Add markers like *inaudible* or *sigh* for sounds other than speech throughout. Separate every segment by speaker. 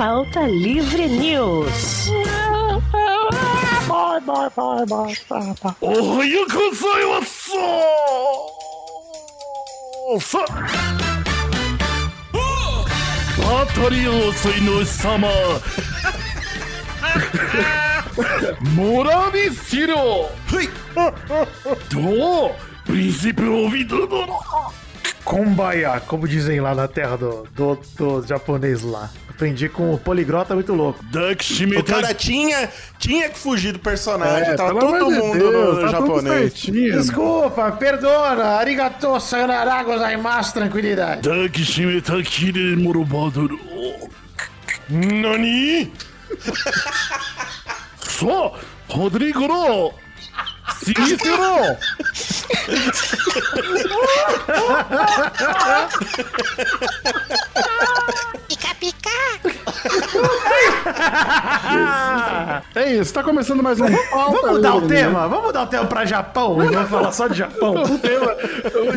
Speaker 1: Pauta Livre News.
Speaker 2: Vai, vai, vai, vai, vai, vai.
Speaker 3: おはようございますさあたりをそいの様モラビシロどうプリンシプを見るの
Speaker 2: Kumbaya, como dizem lá na terra do, do, do japonês lá. Aprendi com o poligrota tá muito louco.
Speaker 4: O cara tinha, tinha que fugir do personagem.
Speaker 5: É,
Speaker 4: tava todo mundo
Speaker 5: Deus,
Speaker 4: no
Speaker 5: tá
Speaker 4: japonês.
Speaker 2: Desculpa, perdona. Arigato, sayonara, gozaimasu, tranquilidade.
Speaker 3: Dakshime kire morobadoro. Nani? Só Rodrigo no Sinistro! *laughs* picar? *laughs*
Speaker 5: é isso, tá começando mais um.
Speaker 2: Vamos mudar o
Speaker 5: né?
Speaker 2: tema? Vamos mudar o tema pra Japão? Vamos falar só de Japão. *laughs*
Speaker 5: o tema,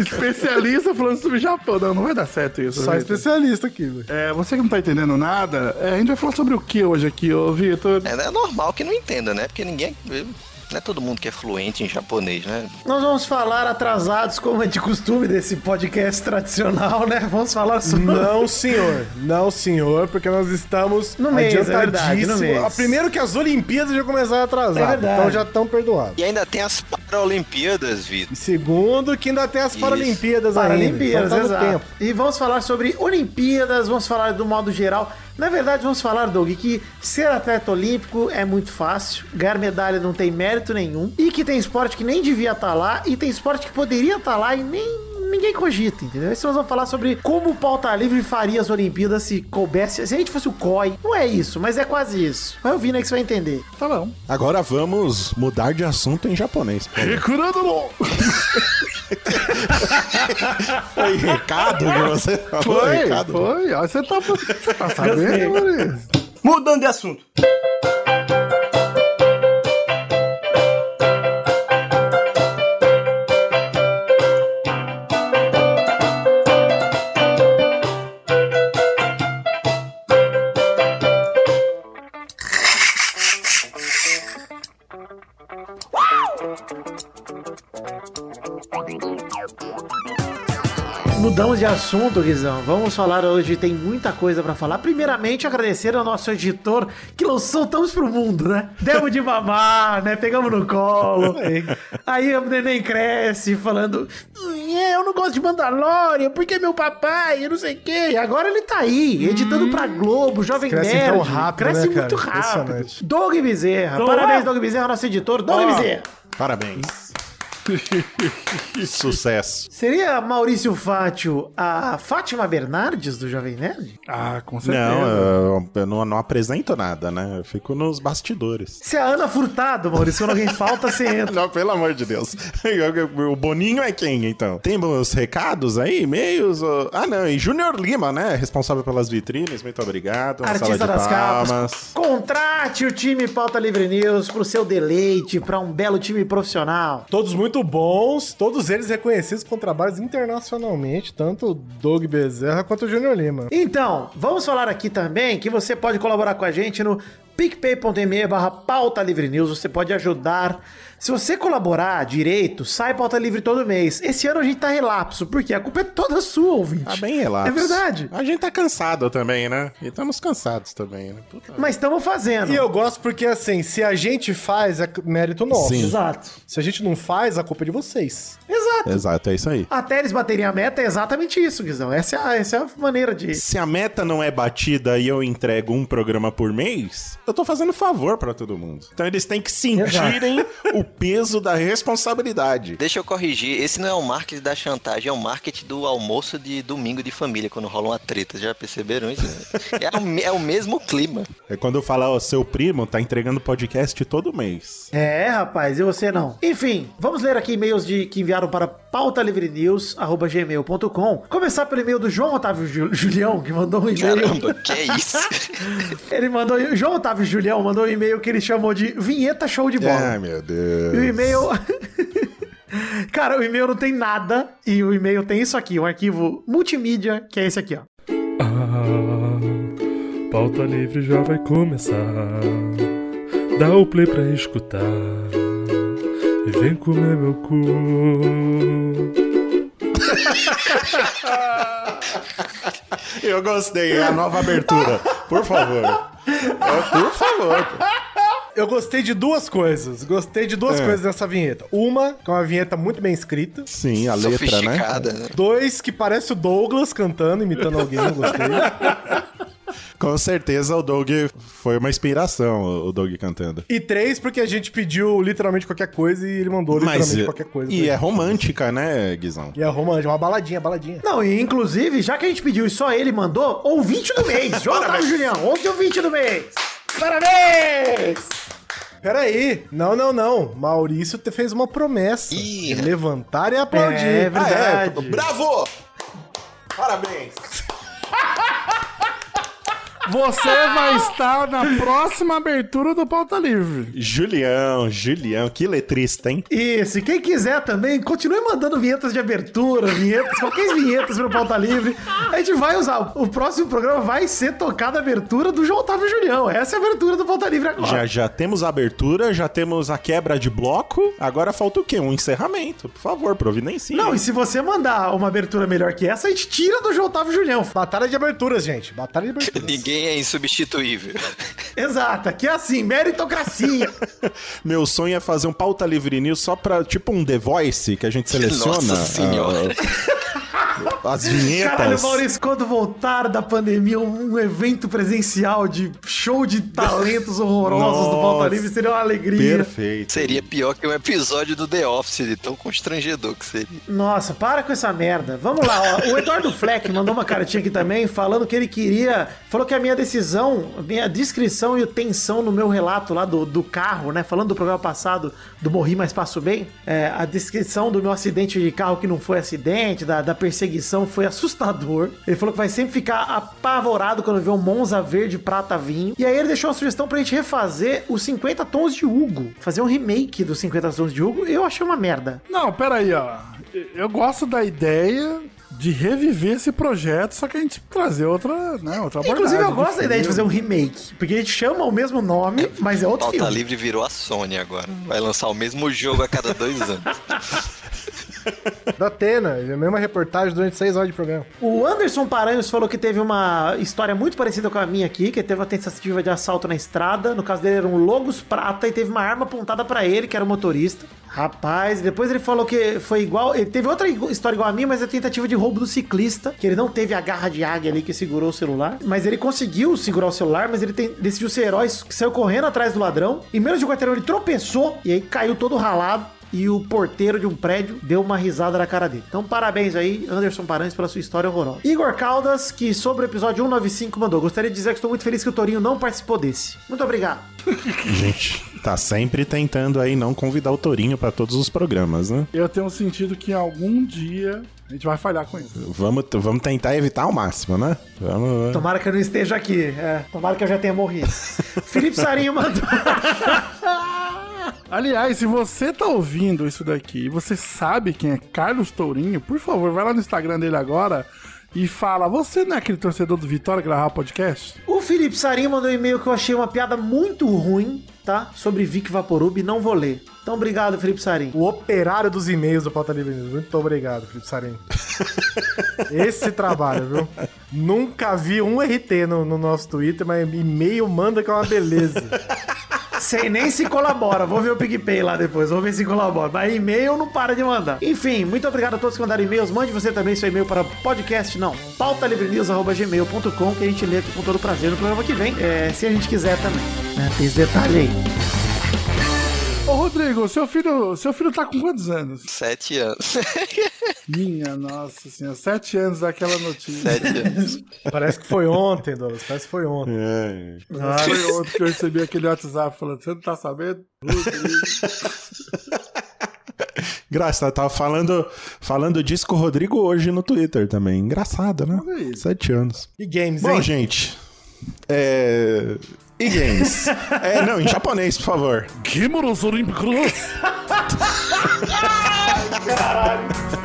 Speaker 5: especialista falando sobre Japão. Não, não vai dar certo isso.
Speaker 6: Só
Speaker 5: né,
Speaker 6: especialista aqui, velho.
Speaker 5: É, você que não tá entendendo nada, é, a gente vai falar sobre o que hoje aqui, ô Vitor?
Speaker 7: É, é normal que não entenda, né? Porque ninguém. É não é todo mundo que é fluente em japonês, né?
Speaker 2: Nós vamos falar atrasados, como é de costume desse podcast tradicional, né? Vamos falar sobre...
Speaker 6: Não, senhor. Não, senhor, porque nós estamos
Speaker 2: No mês, é verdade, no mês.
Speaker 6: Ah, Primeiro que as Olimpíadas já começaram a atrasar.
Speaker 2: É verdade.
Speaker 6: Então já estão perdoados.
Speaker 7: E ainda tem as Paralimpíadas, Vitor.
Speaker 6: E segundo, que ainda tem as
Speaker 7: Isso.
Speaker 6: Paralimpíadas ainda.
Speaker 2: Paralimpíadas,
Speaker 6: Então tá no
Speaker 2: exato.
Speaker 6: tempo.
Speaker 2: E vamos falar sobre Olimpíadas, vamos falar do modo geral. Na verdade, vamos falar, Doug, que ser atleta olímpico é muito fácil, ganhar medalha não tem mérito nenhum, e que tem esporte que nem devia estar lá, e tem esporte que poderia estar lá e nem ninguém cogita, entendeu? Se nós vamos falar sobre como o pauta tá livre faria as Olimpíadas se coubesse. Se a gente fosse o COI. Não é isso, mas é quase isso. Vai ouvindo né, aí que você vai entender.
Speaker 5: Tá bom.
Speaker 4: Agora vamos mudar de assunto em japonês. *laughs*
Speaker 3: Recurando no.
Speaker 4: foi recado que você?
Speaker 5: Foi, foi. Você tá, você tá sabendo,
Speaker 8: Mudando de assunto.
Speaker 2: De assunto, Guizão. Vamos falar hoje, tem muita coisa pra falar. Primeiramente, agradecer ao nosso editor que lançou Tamos pro Mundo, né? Demos de mamar, né? Pegamos no colo. *laughs* Aí o neném cresce falando: "É, Eu não gosto de Mandalorian, porque meu papai, eu não sei o quê. E agora ele tá aí, editando pra Globo, Jovem
Speaker 6: Cresce
Speaker 2: Nerd.
Speaker 6: tão rápido,
Speaker 2: Cresce
Speaker 6: né,
Speaker 2: muito
Speaker 6: cara?
Speaker 2: rápido. Doug Bezerra. Parabéns, Doug Bezerra, nosso editor. Doug Bezerra.
Speaker 4: Parabéns. *laughs* Sucesso.
Speaker 2: Seria Maurício Fátio a Fátima Bernardes do Jovem Nerd?
Speaker 5: Ah, com certeza.
Speaker 4: Não, eu, eu não, não apresento nada, né? Eu fico nos bastidores.
Speaker 2: Se a Ana Furtado, Maurício, quando alguém falta, você *laughs* entra.
Speaker 4: Não, pelo amor de Deus. *laughs* O Boninho é quem, então? Temos recados aí, e-mails? ou- Ah, não, e Júnior Lima, né? Responsável pelas vitrines, muito obrigado.
Speaker 2: Artista
Speaker 4: sala de
Speaker 2: das
Speaker 4: palmas.
Speaker 2: capas. Contrate o time Pauta Livre News pro seu deleite, pra um belo time profissional.
Speaker 6: Todos muito bons, todos eles reconhecidos com trabalhos internacionalmente, tanto o Doug Bezerra quanto o Júnior Lima.
Speaker 2: Então, vamos falar aqui também que você pode colaborar com a gente no picpay.me barra pauta livre news, você pode ajudar. Se você colaborar direito, sai pauta livre todo mês. Esse ano a gente tá relapso, porque a culpa é toda sua, ouvinte.
Speaker 4: Tá bem relapso.
Speaker 2: É verdade.
Speaker 4: A gente tá cansado também, né? E estamos cansados também, né? Puta.
Speaker 2: Mas estamos fazendo.
Speaker 6: E eu gosto porque, assim, se a gente faz, é mérito nosso.
Speaker 4: Sim.
Speaker 2: Exato.
Speaker 6: Se a gente não faz, a culpa é de vocês.
Speaker 2: Exato.
Speaker 4: Exato, é isso aí.
Speaker 2: Até eles baterem a meta é exatamente isso, Guizão. Essa é a, essa é a maneira de.
Speaker 4: Se a meta não é batida e eu entrego um programa por mês, eu tô fazendo favor pra todo mundo. Então eles têm que sentirem o peso da responsabilidade.
Speaker 7: Deixa eu corrigir, esse não é o marketing da chantagem, é o marketing do almoço de domingo de família, quando rola uma treta. Já perceberam isso? É o, é o mesmo clima.
Speaker 4: É quando eu falar, ó, seu primo tá entregando podcast todo mês.
Speaker 2: É, rapaz, e você não? Enfim, vamos ler aqui e-mails de, que enviaram para pautalivrenews.gmail.com. Começar pelo e-mail do João Otávio Ju- Julião, que mandou um e-mail.
Speaker 7: Caramba, que é isso? *laughs*
Speaker 2: Ele mandou. João Otávio Julião mandou um e-mail que ele chamou de Vinheta Show de Bola.
Speaker 4: Ai, meu Deus.
Speaker 2: E o e-mail. *laughs* Cara, o e-mail não tem nada. E o e-mail tem isso aqui, um arquivo multimídia, que é esse aqui, ó.
Speaker 8: Pauta Livre já vai começar. Dá o play pra escutar. Vem comer meu cu.
Speaker 4: Eu gostei, é a nova abertura. Por favor. É, por favor.
Speaker 6: Eu gostei de duas coisas. Gostei de duas
Speaker 4: É.
Speaker 6: coisas nessa vinheta. Uma, que é uma vinheta muito bem escrita.
Speaker 4: Sim, a letra, né?
Speaker 7: Né?
Speaker 6: Dois, que parece o Douglas cantando, imitando alguém. Eu gostei.
Speaker 4: Com certeza o Doug foi uma inspiração, o Doug cantando.
Speaker 6: E três, porque a gente pediu literalmente qualquer coisa e ele mandou
Speaker 4: Mas
Speaker 6: literalmente qualquer coisa.
Speaker 4: e é romântica, né, Guizão?
Speaker 6: E é romântico, uma baladinha, baladinha.
Speaker 2: Não, e inclusive, já que a gente pediu e só ele mandou, ouvinte do mês. *laughs* João Otávio Julião, ouve ouvinte do mês. Parabéns!
Speaker 6: Peraí, não, não, não. Maurício te fez uma promessa
Speaker 7: Ih,
Speaker 6: levantar e aplaudir.
Speaker 2: É verdade.
Speaker 4: Bravo! Parabéns!
Speaker 5: Você vai estar na próxima abertura do Pauta Livre.
Speaker 4: Julião, Julião, que letrista, hein?
Speaker 2: Isso, e quem quiser também, continue mandando vinhetas de abertura, vinhetas, qualquer vinhetas pro Pauta Livre. A gente vai usar. O próximo programa vai ser tocada a abertura do João Otávio Julião. Essa é a abertura do Pauta Livre agora.
Speaker 4: Já, já temos a abertura, já temos a quebra de bloco. Agora falta o quê? Um encerramento. Por favor, providencie.
Speaker 2: Não, e se você mandar uma abertura melhor que essa, a gente tira do João Otávio Julião.
Speaker 6: Batalha de aberturas, gente. Batalha de aberturas. *laughs*
Speaker 7: Ninguém é insubstituível. *laughs*
Speaker 2: Exato, aqui é assim, meritocracia. *laughs*
Speaker 4: Meu sonho é fazer um pauta livre news só pra, tipo um The Voice, que a gente seleciona
Speaker 7: Nossa senhora.
Speaker 4: ah, *laughs* as vinhetas.
Speaker 2: Caralho, Maurício, quando voltar da pandemia, um evento presencial de show de talentos horrorosos do Pauta
Speaker 4: Nossa,
Speaker 2: Livre seria uma alegria.
Speaker 4: Perfeito.
Speaker 7: Seria pior que um episódio do The Office, de tão constrangedor que seria.
Speaker 2: Nossa, para com essa merda. Vamos lá, ó. O Eduardo Fleck mandou uma cartinha aqui também, falando que ele queria. Falou que a minha decisão, a minha descrição e tensão no meu relato lá do, do carro, né? Falando do programa passado do Morri, mas Passo Bem. é, a descrição do meu acidente de carro que não foi acidente, da, da perseguição, foi assustador. Ele falou que vai sempre ficar apavorado quando vê um Monza verde, prata, vinho. E aí ele deixou uma sugestão pra gente refazer os 50 tons de Hugo. Fazer um remake dos 50 tons de Hugo. Eu achei uma merda.
Speaker 5: Não, peraí, ó. Eu gosto da ideia de reviver esse projeto, só que a gente trazer outra, né, outra abordagem.
Speaker 2: Inclusive, eu gosto da ideia de fazer um remake, porque a gente chama o mesmo nome, mas é outro
Speaker 7: Pauta
Speaker 2: filme.
Speaker 7: Livre virou a Sony agora. Vai lançar o mesmo jogo a cada dois anos. *laughs* *laughs*
Speaker 6: Da Atena, a mesma reportagem durante seis horas de programa.
Speaker 2: O Anderson Paranhos falou que teve uma história muito parecida com a minha aqui, que teve uma tentativa de assalto na estrada. No caso dele era um Logos Prata e teve uma arma apontada pra ele, que era o motorista. Rapaz, depois ele falou que foi igual. Ele teve outra história igual a minha, mas é tentativa de roubo do ciclista, que ele não teve a garra de águia ali que segurou o celular. Mas ele conseguiu segurar o celular, mas ele tem- decidiu ser herói, saiu correndo atrás do ladrão. Em menos de um quarteirão ele tropeçou e aí caiu todo ralado. E o porteiro de um prédio deu uma risada na cara dele. Então, parabéns aí, Anderson Paranhos, pela sua história horrorosa. Igor Caldas, que sobre o episódio 195 mandou. Gostaria de dizer que estou muito feliz que o Torinho não participou desse. Muito obrigado. *laughs*
Speaker 4: Gente, tá sempre tentando aí não convidar o Torinho pra todos os programas, né?
Speaker 5: Eu tenho sentido que algum dia a gente vai falhar com isso.
Speaker 4: Vamos, vamos tentar evitar ao máximo, né? Vamos.
Speaker 2: Tomara que eu não esteja aqui. É, tomara que eu já tenha morrido. *laughs* Felipe Sarinho mandou. *laughs*
Speaker 5: Aliás, se você tá ouvindo isso daqui e você sabe quem é Carlos Tourinho, por favor, vai lá no Instagram dele agora e fala: Você não é aquele torcedor do Vitória que gravava podcast?
Speaker 2: O Felipe Sarinho mandou um e-mail que eu achei uma piada muito ruim, tá? Sobre Vic Vaporub, não vou ler. Então, obrigado, Felipe Sarinho.
Speaker 6: O operário dos e-mails do Pauta Livre News. Muito obrigado, Felipe Sarinho. *laughs* Esse trabalho, viu? Nunca vi um RT no, no nosso Twitter, mas e-mail manda que é uma beleza. *laughs*
Speaker 2: Sei nem se colabora. Vou ver o PicPay lá depois. Vou ver se colabora. Mas e-mail não para de mandar. Enfim, muito obrigado a todos que mandaram e-mails. Mande você também seu e-mail para podcast, não. pautalivrenews.gmail.com que a gente lê aqui com todo prazer no programa que vem. É, se a gente quiser também. né? Tem esse detalhe aí.
Speaker 5: Ô Rodrigo, seu filho, seu filho tá com quantos anos?
Speaker 7: Sete anos. *laughs*
Speaker 5: Minha nossa senhora, sete anos daquela notícia.
Speaker 7: Sete anos.
Speaker 6: Parece que foi ontem, Douglas. Parece que foi ontem.
Speaker 4: É.
Speaker 5: Foi ontem que eu recebi aquele WhatsApp falando: Você não tá sabendo? Rodrigo.
Speaker 4: Engraçado, tava falando, falando disso com o Rodrigo hoje no Twitter também. Engraçado, né? Sete anos.
Speaker 6: E games,
Speaker 4: Bom,
Speaker 6: hein?
Speaker 4: gente. É. E games? *laughs* é, não, em japonês, por favor.
Speaker 8: Kimuros Olímpicos.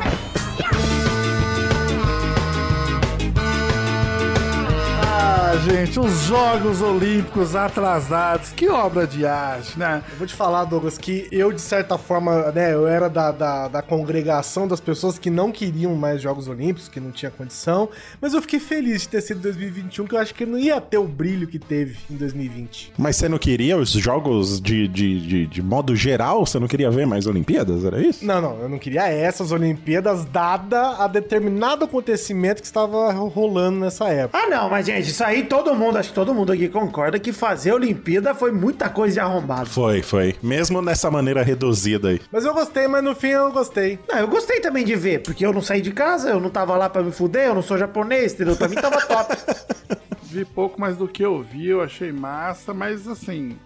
Speaker 8: *laughs*
Speaker 2: Ah,
Speaker 5: gente, os Jogos Olímpicos atrasados. Que obra de arte, né?
Speaker 6: Eu vou te falar, Douglas, que eu, de certa forma, né, eu era da, da, da congregação das pessoas que não queriam mais Jogos Olímpicos, que não tinha condição, mas eu fiquei feliz de ter sido 2021, que eu acho que não ia ter o brilho que teve em 2020.
Speaker 4: Mas você não queria os jogos de, de, de, de modo geral? Você não queria ver mais Olimpíadas? Era isso?
Speaker 6: Não, não, eu não queria essas Olimpíadas, dada a determinado acontecimento que estava rolando nessa época.
Speaker 2: Ah, não, mas gente, isso aí todo mundo, acho que todo mundo aqui concorda que fazer Olimpíada foi muita coisa de arrombado.
Speaker 4: Foi, foi. Mesmo nessa maneira reduzida aí.
Speaker 6: Mas eu gostei, mas no fim eu gostei.
Speaker 2: Não, eu gostei também de ver, porque eu não saí de casa, eu não tava lá pra me fuder, eu não sou japonês, entendeu? Pra mim tava *laughs* top.
Speaker 5: Vi pouco mais do que eu vi, eu achei massa, mas assim,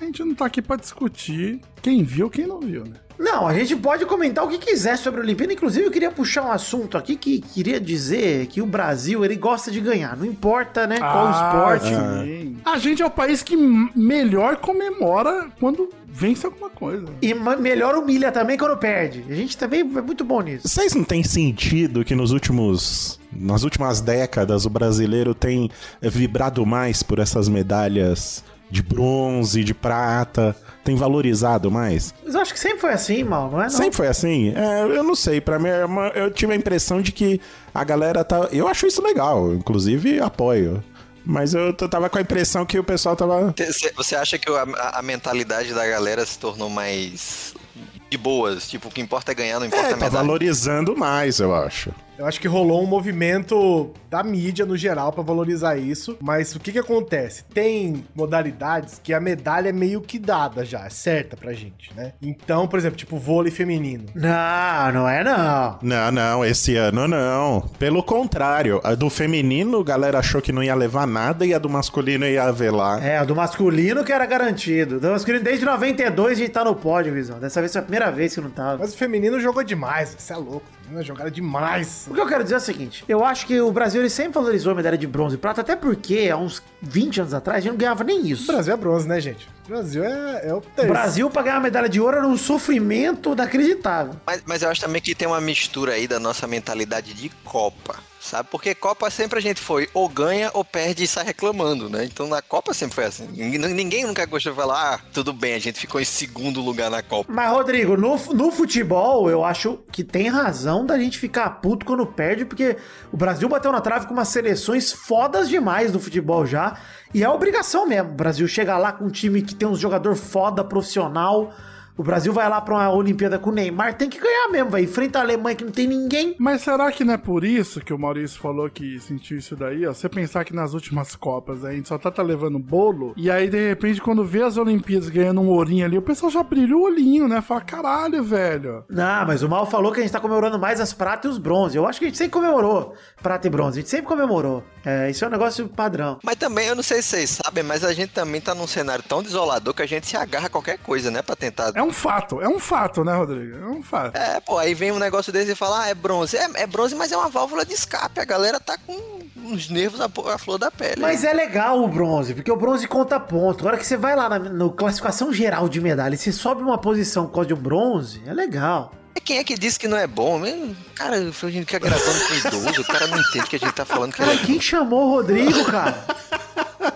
Speaker 5: a gente não tá aqui pra discutir quem viu quem não viu, né?
Speaker 2: Não, a gente pode comentar o que quiser sobre a Olimpíada. Inclusive, eu queria puxar um assunto aqui que queria dizer que o Brasil, ele gosta de ganhar. Não importa, né, qual esporte.
Speaker 5: sim. A gente é o país que melhor comemora quando vence alguma coisa.
Speaker 2: E melhor humilha também quando perde. A gente também é muito bom nisso.
Speaker 4: Vocês não têm sentido que nos últimos. Nas últimas décadas o brasileiro tem vibrado mais por essas medalhas de bronze, de prata? Tem valorizado mais?
Speaker 2: Mas eu acho que sempre foi assim, mal, não é? Não?
Speaker 4: Sempre foi assim? É, eu não sei. Pra mim, é eu tive a impressão de que a galera tá. Eu acho isso legal, inclusive apoio. Mas eu tava com a impressão que o pessoal tava.
Speaker 7: Cê- Você acha que a, a- mentalidade da galera se tornou mais de boas? Tipo, o que importa é ganhar, não importa
Speaker 4: É,
Speaker 7: a
Speaker 4: tá
Speaker 7: medalha.
Speaker 4: valorizando mais, eu acho.
Speaker 6: Eu acho que rolou um movimento da mídia no geral pra valorizar isso, mas o que que acontece? Tem modalidades que a medalha é meio que dada já, é certa pra gente, né? Então, por exemplo, tipo vôlei feminino.
Speaker 2: Não, não é não.
Speaker 4: Não, não, esse ano não. Pelo contrário, a do feminino, a galera achou que não ia levar nada e a do masculino ia velar.
Speaker 2: É, a do masculino que era garantido. Do masculino, desde 92 a gente tá no pódio, Visão. Dessa vez foi a primeira vez que não tava.
Speaker 6: Mas o feminino jogou demais, você é louco. Menina jogaram demais.
Speaker 2: O que eu quero dizer é o seguinte: eu acho que o Brasil ele sempre valorizou a medalha de bronze e prata, até porque há uns 20 anos atrás a gente não ganhava nem
Speaker 6: O
Speaker 2: isso.
Speaker 6: Brasil é bronze, né, gente? O Brasil é, é o
Speaker 2: O
Speaker 6: terceiro.
Speaker 2: Brasil, pra ganhar a medalha de ouro, era um sofrimento inacreditável.
Speaker 7: Mas, mas eu acho também que tem uma mistura aí da nossa mentalidade de Copa, sabe? Porque Copa sempre a gente foi ou ganha ou perde e sai reclamando, né? Então na Copa sempre foi assim. Ninguém, nunca gostou de falar, ah, tudo bem, a gente ficou em segundo lugar na Copa.
Speaker 2: Mas, Rodrigo, no, no futebol, eu acho que tem razão da gente ficar puto quando perde, porque o Brasil bateu na trave com umas seleções fodas demais no futebol já. E é obrigação mesmo. O Brasil chega lá com um time que tem um jogador foda, profissional. O Brasil vai lá pra uma Olimpíada com o Neymar, tem que ganhar mesmo, vai. Enfrenta a Alemanha que não tem ninguém.
Speaker 5: Mas será que não é por isso que o Maurício falou que sentiu isso daí, ó? Você pensar que nas últimas Copas a gente só tá, tá levando bolo, e aí de repente quando vê as Olimpíadas ganhando um ourinho ali, o pessoal já brilha o olhinho, né? Fala, caralho, velho.
Speaker 2: Não, mas o Mal falou que a gente tá comemorando mais as pratas e os bronze. Eu acho que a gente sempre comemorou prata e bronze. A gente sempre comemorou. É, isso é um negócio padrão.
Speaker 7: Mas também, eu não sei se vocês sabem, mas a gente também tá num cenário tão desolador que a gente se agarra a qualquer coisa, né? Pra tentar.
Speaker 5: É um fato, é um fato, né, Rodrigo? É um fato.
Speaker 7: É, pô, aí vem um negócio desse e fala, ah, é bronze. É, é bronze, mas é uma válvula de escape. A galera tá com uns nervos à, à flor da pele.
Speaker 2: Mas é legal o bronze, porque o bronze conta ponto. Agora que você vai lá na no classificação geral de medalha e você sobe uma posição por causa de um bronze, é legal.
Speaker 7: E Quem é que disse que não é bom? Cara, a gente fica gravando com idoso, o cara não entende que a gente tá falando que
Speaker 2: Cara,
Speaker 7: é
Speaker 2: quem chamou o Rodrigo, cara? *laughs*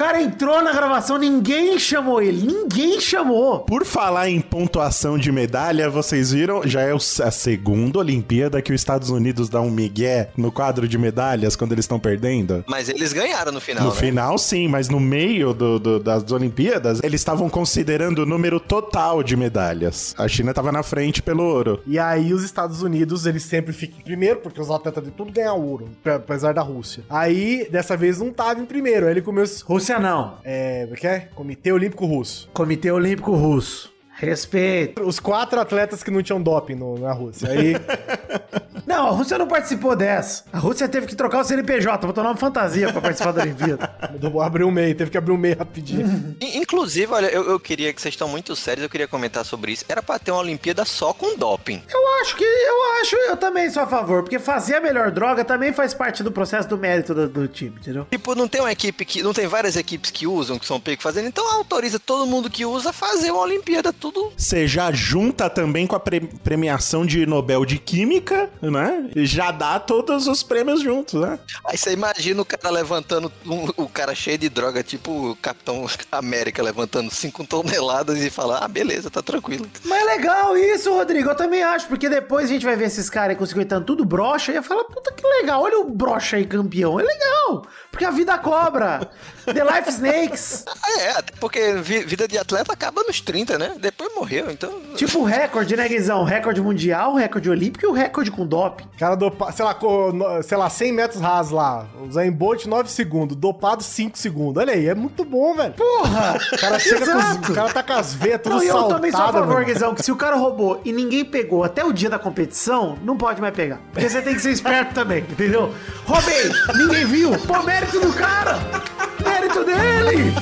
Speaker 2: O cara entrou na gravação, ninguém chamou ele. Ninguém chamou.
Speaker 4: Por falar em pontuação de medalha, vocês viram? Já é a segunda Olimpíada que os Estados Unidos dá um migué no quadro de medalhas quando eles estão perdendo.
Speaker 7: Mas eles ganharam no final,
Speaker 4: No
Speaker 7: né?
Speaker 4: final, sim, mas no meio do- do- das Olimpíadas, eles estavam considerando o número total de medalhas. A China tava na frente pelo ouro.
Speaker 6: E aí os Estados Unidos, eles sempre ficam em primeiro, porque os atletas de tudo ganham ouro, pe- apesar da Rússia. Aí, dessa vez, não tava em primeiro. Aí ele começou...
Speaker 2: Rússia não.
Speaker 6: É, que é? Comitê Olímpico Russo.
Speaker 2: Comitê Olímpico Russo. Respeito.
Speaker 6: Os quatro atletas que não tinham doping no- na Rússia. Aí, *laughs*
Speaker 2: Não, a Rússia não participou dessa. A Rússia teve que trocar o CNPJ, botou nome fantasia pra participar da Olimpíada.
Speaker 6: Abriu o meio, teve que abrir o meio rapidinho. *laughs*
Speaker 7: In- Inclusive, olha, eu, eu queria que vocês estão muito sérios, eu queria comentar sobre isso. Era pra ter uma Olimpíada só com doping.
Speaker 2: Eu acho que, eu acho, eu também sou a favor, porque fazer a melhor droga também faz parte do processo do mérito do, do time, entendeu?
Speaker 7: Tipo, não tem uma equipe que. Não tem várias equipes que usam, que são pegos fazendo, então autoriza todo mundo que usa a fazer uma Olimpíada, tudo.
Speaker 4: Você já junta também com a pre- premiação de Nobel de Química, né? E já dá todos os prêmios juntos, né?
Speaker 7: Aí você imagina o cara levantando, um- o cara cheio de droga, tipo o Capitão *laughs* América levantando 5 toneladas e falar, ah, beleza, tá tranquilo.
Speaker 2: Mas é legal isso, Rodrigo. Eu também acho, porque depois a gente vai ver esses caras aí com 50 anos tudo brocha e ia falar, puta que legal, olha o brocha aí campeão. É legal, porque a vida cobra. The Life Snakes.
Speaker 7: Ah, *laughs* é, porque vi- vida de atleta acaba nos 30, né? Depois morreu, então.
Speaker 2: Tipo o recorde, né, Guizão? Recorde mundial, recorde olímpico e o recorde com doping.
Speaker 6: cara dopa, sei lá, sei lá, 100 metros rasos lá. O Zayn Bolt 9 segundos, dopado 5 segundos. Olha aí, é muito bom, velho.
Speaker 2: Porra!
Speaker 6: O cara chega com os,
Speaker 2: Exato.
Speaker 6: o cara tá com as veias tudo
Speaker 2: Não, eu também sou a favor. Guizão, que se o cara roubou e ninguém pegou até o dia da competição, não pode mais pegar. Porque você tem que ser esperto também, entendeu? Roubei, ninguém viu. Pô, mérito do cara! Mérito dele!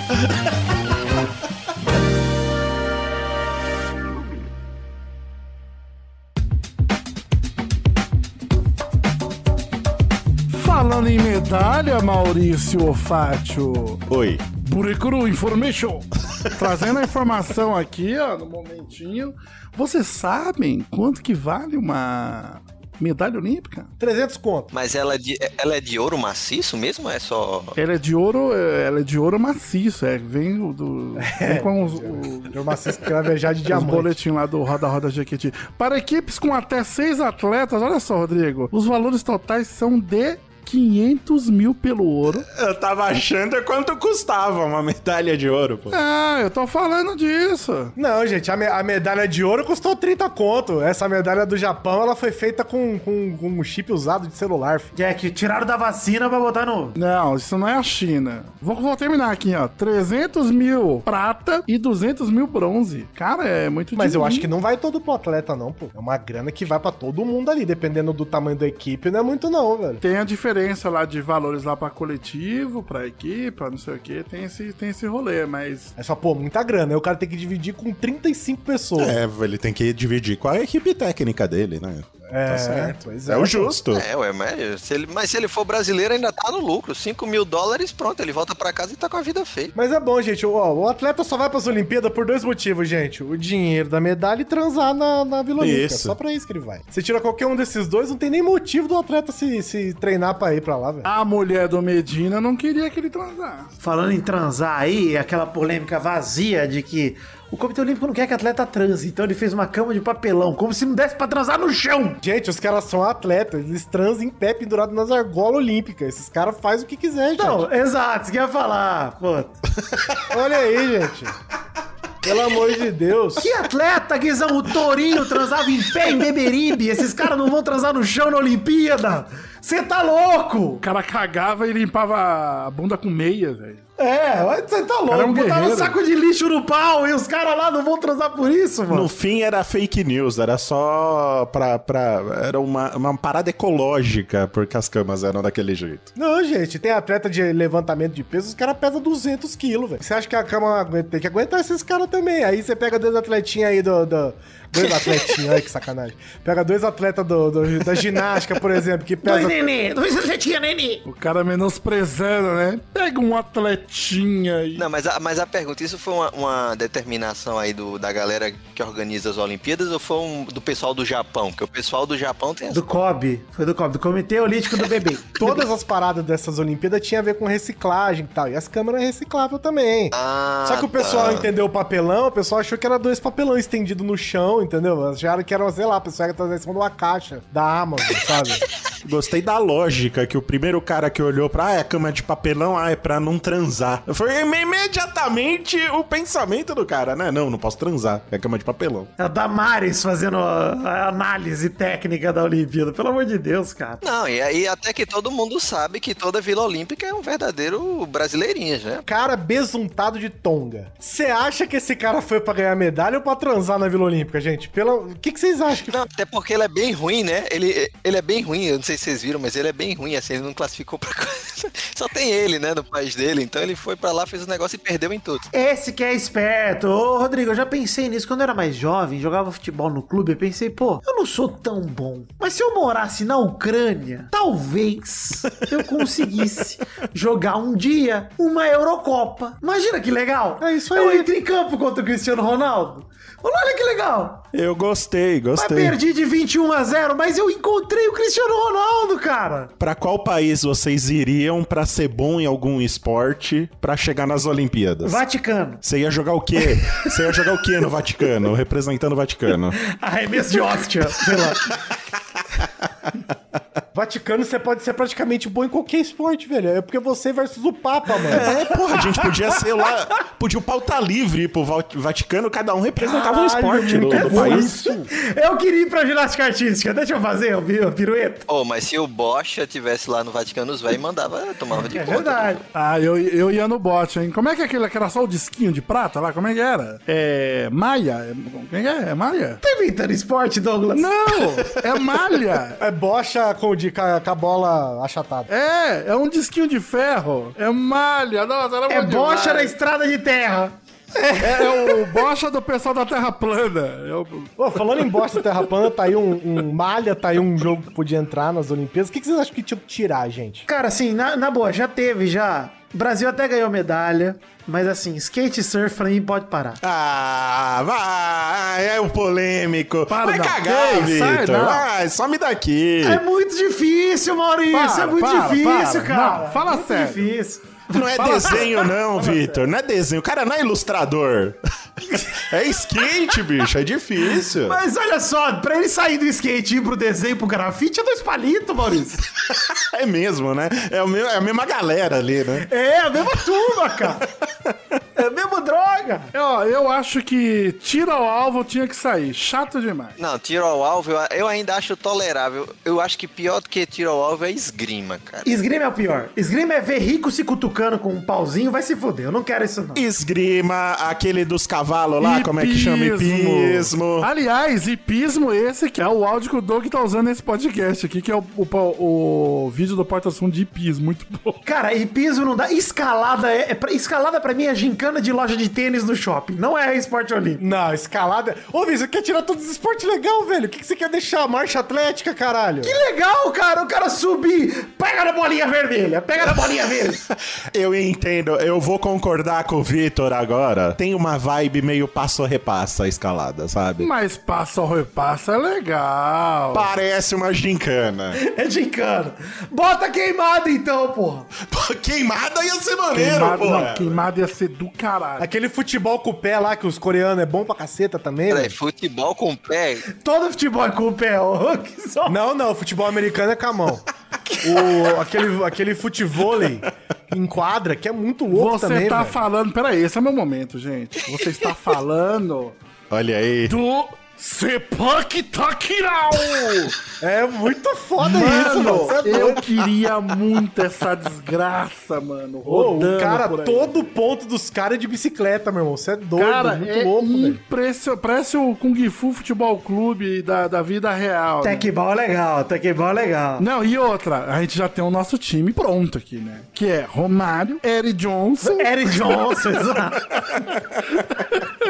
Speaker 5: Falando em medalha, Maurício Fátio.
Speaker 4: Oi.
Speaker 5: Buricuru Information. *laughs* Trazendo a informação aqui, ó, no momentinho. Vocês sabem quanto que vale uma medalha olímpica?
Speaker 6: 300 conto.
Speaker 7: Mas ela é, de, ela é de ouro maciço mesmo? É só.
Speaker 5: Ela é de ouro, é, ela é de ouro maciço, é, vem o do *laughs* vem com os, o-
Speaker 6: De uma cesta que vai de
Speaker 5: os
Speaker 6: diamante.
Speaker 5: boletins lá do Roda Roda Jequiti. Para equipes com até seis atletas, olha só, Rodrigo, os valores totais são de 500 mil pelo ouro.
Speaker 4: Eu tava achando quanto custava uma medalha de ouro, pô.
Speaker 5: Ah, eu tô falando disso.
Speaker 6: Não, gente, a, me- a medalha de ouro custou 30 conto. Essa medalha do Japão, ela foi feita com, com, com um chip usado de celular. filho.
Speaker 2: É que tiraram da vacina pra botar no.
Speaker 5: Não, isso não é a China. Vou, vou terminar aqui, ó. 300 mil prata e 200 mil bronze. Cara, é muito
Speaker 6: Mas eu acho que não vai todo pro atleta, não, pô. É uma grana que vai pra todo mundo ali, dependendo do tamanho da equipe, não é muito não, velho.
Speaker 5: Tem a diferença lá de valores lá pra coletivo, pra equipe, pra não sei o que. Tem esse, tem esse rolê, mas.
Speaker 6: É só, pô, muita grana. Aí o cara tem que dividir com 35 pessoas.
Speaker 4: É, ele tem que dividir com a equipe técnica dele, né?
Speaker 6: É,
Speaker 4: tá certo.
Speaker 6: pois
Speaker 4: É,
Speaker 6: é,
Speaker 4: o justo.
Speaker 7: É, ué, mas se, ele, mas se ele for brasileiro, ainda tá no lucro. 5 mil dólares, pronto, ele volta pra casa e tá com a vida feia.
Speaker 6: Mas é bom, gente. Ó, o atleta só vai pras Olimpíadas por dois motivos, gente. O dinheiro da medalha e transar na, na Vila Olímpica. Só pra isso que ele vai. Você tira qualquer um desses dois, não tem nem motivo do atleta se, se treinar pra ir pra lá, velho.
Speaker 5: A mulher do Medina não queria que ele transasse.
Speaker 2: Falando em transar aí, aquela polêmica vazia de que o Comitê Olímpico não quer que atleta transe, então ele fez uma cama de papelão, como se não desse pra transar no chão.
Speaker 6: Gente, os caras são atletas. Eles transam em pé pendurado nas argolas olímpicas. Esses caras fazem o que quiser, gente.
Speaker 2: Não, exato, isso que eu ia falar. Pô, *laughs*
Speaker 6: Olha aí, gente. Pelo amor de Deus.
Speaker 2: que atleta, Guizão? O Torinho transava em pé em Beberibe. Esses caras não vão transar no chão na Olimpíada. Você tá louco?
Speaker 5: O cara cagava e limpava a bunda com meia, velho.
Speaker 2: É, você tá louco.
Speaker 5: Cara, é um
Speaker 2: um saco de lixo no pau e os caras lá não vão transar por isso, mano.
Speaker 4: No fim era fake news, era só pra. pra era uma, uma parada ecológica, porque as camas eram daquele jeito.
Speaker 6: Não, gente, tem atleta de levantamento de peso, os caras pesam 200 quilos, velho. Você acha que a cama aguenta- tem que aguentar esses caras também. Aí você pega dois atletinhos aí do. do- dois atletinhos, ai que sacanagem. Pega dois atletas do, do- da ginástica, por exemplo, que
Speaker 2: Dois
Speaker 6: pesa.
Speaker 2: nenê, dois atletinha nenê.
Speaker 5: O cara menosprezando, né? Pega um atletinha aí.
Speaker 7: Não, mas a, mas a pergunta, isso foi uma, uma determinação aí do, da galera que organiza as Olimpíadas ou foi um, do pessoal do Japão? Porque o pessoal do Japão tem
Speaker 2: Do COB, foi do COB, do Comitê Olímpico do Bebê. *laughs*
Speaker 6: Todas as paradas dessas Olimpíadas tinham a ver com reciclagem e tal. E as câmeras recicláveis também.
Speaker 7: Ah,
Speaker 6: Só que o pessoal
Speaker 7: tá.
Speaker 6: entendeu o papelão, o pessoal achou que era dois papelão estendidos no chão, entendeu? Acharam que era, sei lá, o pessoal ia trazer em cima de uma caixa da Amazon, sabe? *laughs*
Speaker 4: Gostei da lógica que o primeiro cara que olhou pra ah, é cama de papelão, ah, é pra não transar. Foi im- imediatamente o pensamento do cara, né? Não, não posso transar, é cama de papelão.
Speaker 2: É o Damares fazendo a, a análise técnica da Olimpíada. Pelo amor de Deus, cara.
Speaker 7: Não, e aí até que todo mundo sabe que toda Vila Olímpica é um verdadeiro brasileirinho, né?
Speaker 6: Cara besuntado de tonga. Você acha que esse cara foi pra ganhar medalha ou pra transar na Vila Olímpica, gente? Pela... O que que vocês acham que
Speaker 7: Não, até porque ele é bem ruim, né? Ele, ele é bem ruim. Sei se vocês viram, mas ele é bem ruim, assim, ele não classificou pra coisa. *laughs* Só tem ele, né, no país dele. Então ele foi pra lá, fez o negócio e perdeu em tudo.
Speaker 2: Esse que é esperto. Ô, Rodrigo, eu já pensei nisso. Quando eu era mais jovem, jogava futebol no clube, eu pensei, pô, eu não sou tão bom. Mas se eu morasse na Ucrânia, talvez *laughs* eu conseguisse jogar um dia uma Eurocopa. Imagina que legal.
Speaker 6: É isso
Speaker 2: Eu
Speaker 6: aí.
Speaker 2: entro em campo contra o Cristiano Ronaldo. Olha que legal.
Speaker 4: Eu gostei,
Speaker 2: Mas
Speaker 4: gostei.
Speaker 2: perdi de 21 a 0, mas eu encontrei o Cristiano Ronaldo, cara.
Speaker 4: Pra qual país vocês iriam pra ser bom em algum esporte pra chegar nas Olimpíadas?
Speaker 2: Vaticano.
Speaker 4: Você ia jogar o quê? Você ia jogar o quê no Vaticano? Representando o Vaticano. *laughs*
Speaker 2: Arremesso de hóstia, sei lá. *laughs*
Speaker 6: Vaticano, você pode ser praticamente bom em qualquer esporte, velho. É porque você versus o Papa, mano.
Speaker 4: É, porra, a gente podia ser lá. Podia o pauta livre ir pro Va- Vaticano, cada um representava um
Speaker 6: Caralho,
Speaker 4: esporte do,
Speaker 6: muito
Speaker 4: do
Speaker 6: bom
Speaker 4: país.
Speaker 6: isso.
Speaker 2: Eu queria ir pra ginástica artística. Deixa eu fazer o pi- o pirueta.
Speaker 7: Ô, mas se o Bocha tivesse lá no Vaticano, os velhos mandava, tomava de
Speaker 2: É
Speaker 7: conta.
Speaker 2: verdade.
Speaker 5: Ah, eu, eu ia no bote, hein? Como é que é aquele que era só o disquinho de prata lá? Como é que era? É. Maia? É- Como é que é? É Maia?
Speaker 2: Tá inventando esporte, Douglas?
Speaker 5: Não! É malha!
Speaker 6: É bocha com, de, com, a, com a bola achatada.
Speaker 5: É, é um disquinho de ferro. É malha. Nossa, era
Speaker 2: É bocha na estrada de terra.
Speaker 5: É, é o bocha do pessoal da Terra Plana. É o-
Speaker 6: Ô, falando em bosta terra plana, tá aí um, um malha, tá aí um jogo que podia entrar nas Olimpíadas. O que, que vocês acham que tinha que tirar, gente?
Speaker 2: Cara, assim, na, na boa, já teve, já. O Brasil até ganhou medalha. Mas assim, skate e surf pra mim pode parar.
Speaker 4: Ah, vai, é o polêmico.
Speaker 5: Para,
Speaker 4: vai
Speaker 5: não.
Speaker 4: cagar, Vitor.
Speaker 5: não.
Speaker 4: Vai, some daqui.
Speaker 2: É muito difícil, Maurício.
Speaker 5: Para,
Speaker 2: é muito
Speaker 5: para,
Speaker 2: difícil,
Speaker 5: para.
Speaker 2: cara.
Speaker 5: Não, fala
Speaker 2: muito
Speaker 5: sério.
Speaker 2: difícil.
Speaker 4: Não é desenho, não, Vitor. Não é desenho. O cara não é ilustrador. *laughs* É skate, bicho. É difícil.
Speaker 2: Mas olha só, pra ele sair do skate e ir pro desenho, pro grafite, é dois palitos, Maurício. *laughs*
Speaker 4: É mesmo, né? É, o meu- é a mesma galera ali, né?
Speaker 2: É, a mesma turma, cara. É a mesma droga.
Speaker 5: Ó, eu acho que tira o alvo tinha que sair. Chato demais.
Speaker 7: Não, tiro ao alvo eu, eu ainda acho tolerável. Eu acho que pior do que tiro ao alvo é esgrima, cara.
Speaker 2: Esgrima é o pior. Esgrima é ver rico se cutucando com um pauzinho, vai se foder. Eu não quero isso, não.
Speaker 4: Esgrima, aquele dos cavalos lá, como é que chama? Hipismo.
Speaker 5: Aliás, hipismo esse que é o áudio que o Doug tá usando nesse podcast aqui, que é o, o, o vídeo do Porta Som de hipismo. Muito bom.
Speaker 2: Cara, e piso não dá. Escalada é, é pra- escalada pra mim é gincana de loja de tênis no shopping. Não é esporte olímpico.
Speaker 6: Não, escalada. Ô, Vitor, você quer tirar todos os esportes legal, velho? O que, que você quer deixar? Marcha atlética, caralho.
Speaker 2: Que legal, cara. O cara subir. Pega na bolinha vermelha. Pega na bolinha verde. *laughs*
Speaker 4: Eu entendo, eu vou concordar com o Vitor agora. Tem uma vibe meio passo-repassa a escalada, sabe?
Speaker 5: Mas passa ou repassa é legal.
Speaker 4: Parece uma gincana. *laughs*
Speaker 2: É gincana. Bota queimada então, porra.
Speaker 4: Pô, queimada ia ser maneiro,
Speaker 5: Queimado,
Speaker 4: pô.
Speaker 5: não, queimado ia ser do caralho.
Speaker 6: Aquele futebol com o pé lá, que os coreanos é bom pra caceta também,
Speaker 7: Peraí,
Speaker 6: velho.
Speaker 7: futebol com pé.
Speaker 2: Todo futebol é com o pé, ó. *laughs* Que só.
Speaker 6: Não, não, futebol americano é com a mão. *laughs* O, aquele, aquele futevôlei em quadra, que é muito louco
Speaker 5: Você
Speaker 6: também,
Speaker 5: tá
Speaker 6: velho.
Speaker 5: falando. Peraí, esse é meu momento, gente. Você está falando
Speaker 4: Olha aí.
Speaker 5: do Sepak Takiral!
Speaker 6: É muito foda isso, mano. É
Speaker 5: eu queria muito essa desgraça, mano. Rodando
Speaker 6: o cara,
Speaker 5: por aí.
Speaker 6: todo ponto dos caras é de bicicleta, meu irmão. Você é doido,
Speaker 5: Cara,
Speaker 6: muito
Speaker 5: é
Speaker 6: louco, velho.
Speaker 5: impressionante. Parece o Kung Fu Futebol Clube da, da vida real. né?
Speaker 2: Tecball é legal, tecball é legal.
Speaker 5: Não, e outra, a gente já tem o nosso time pronto aqui, né? Que é Romário, Eric Johnson.
Speaker 2: Eric Johnson, *laughs* exato.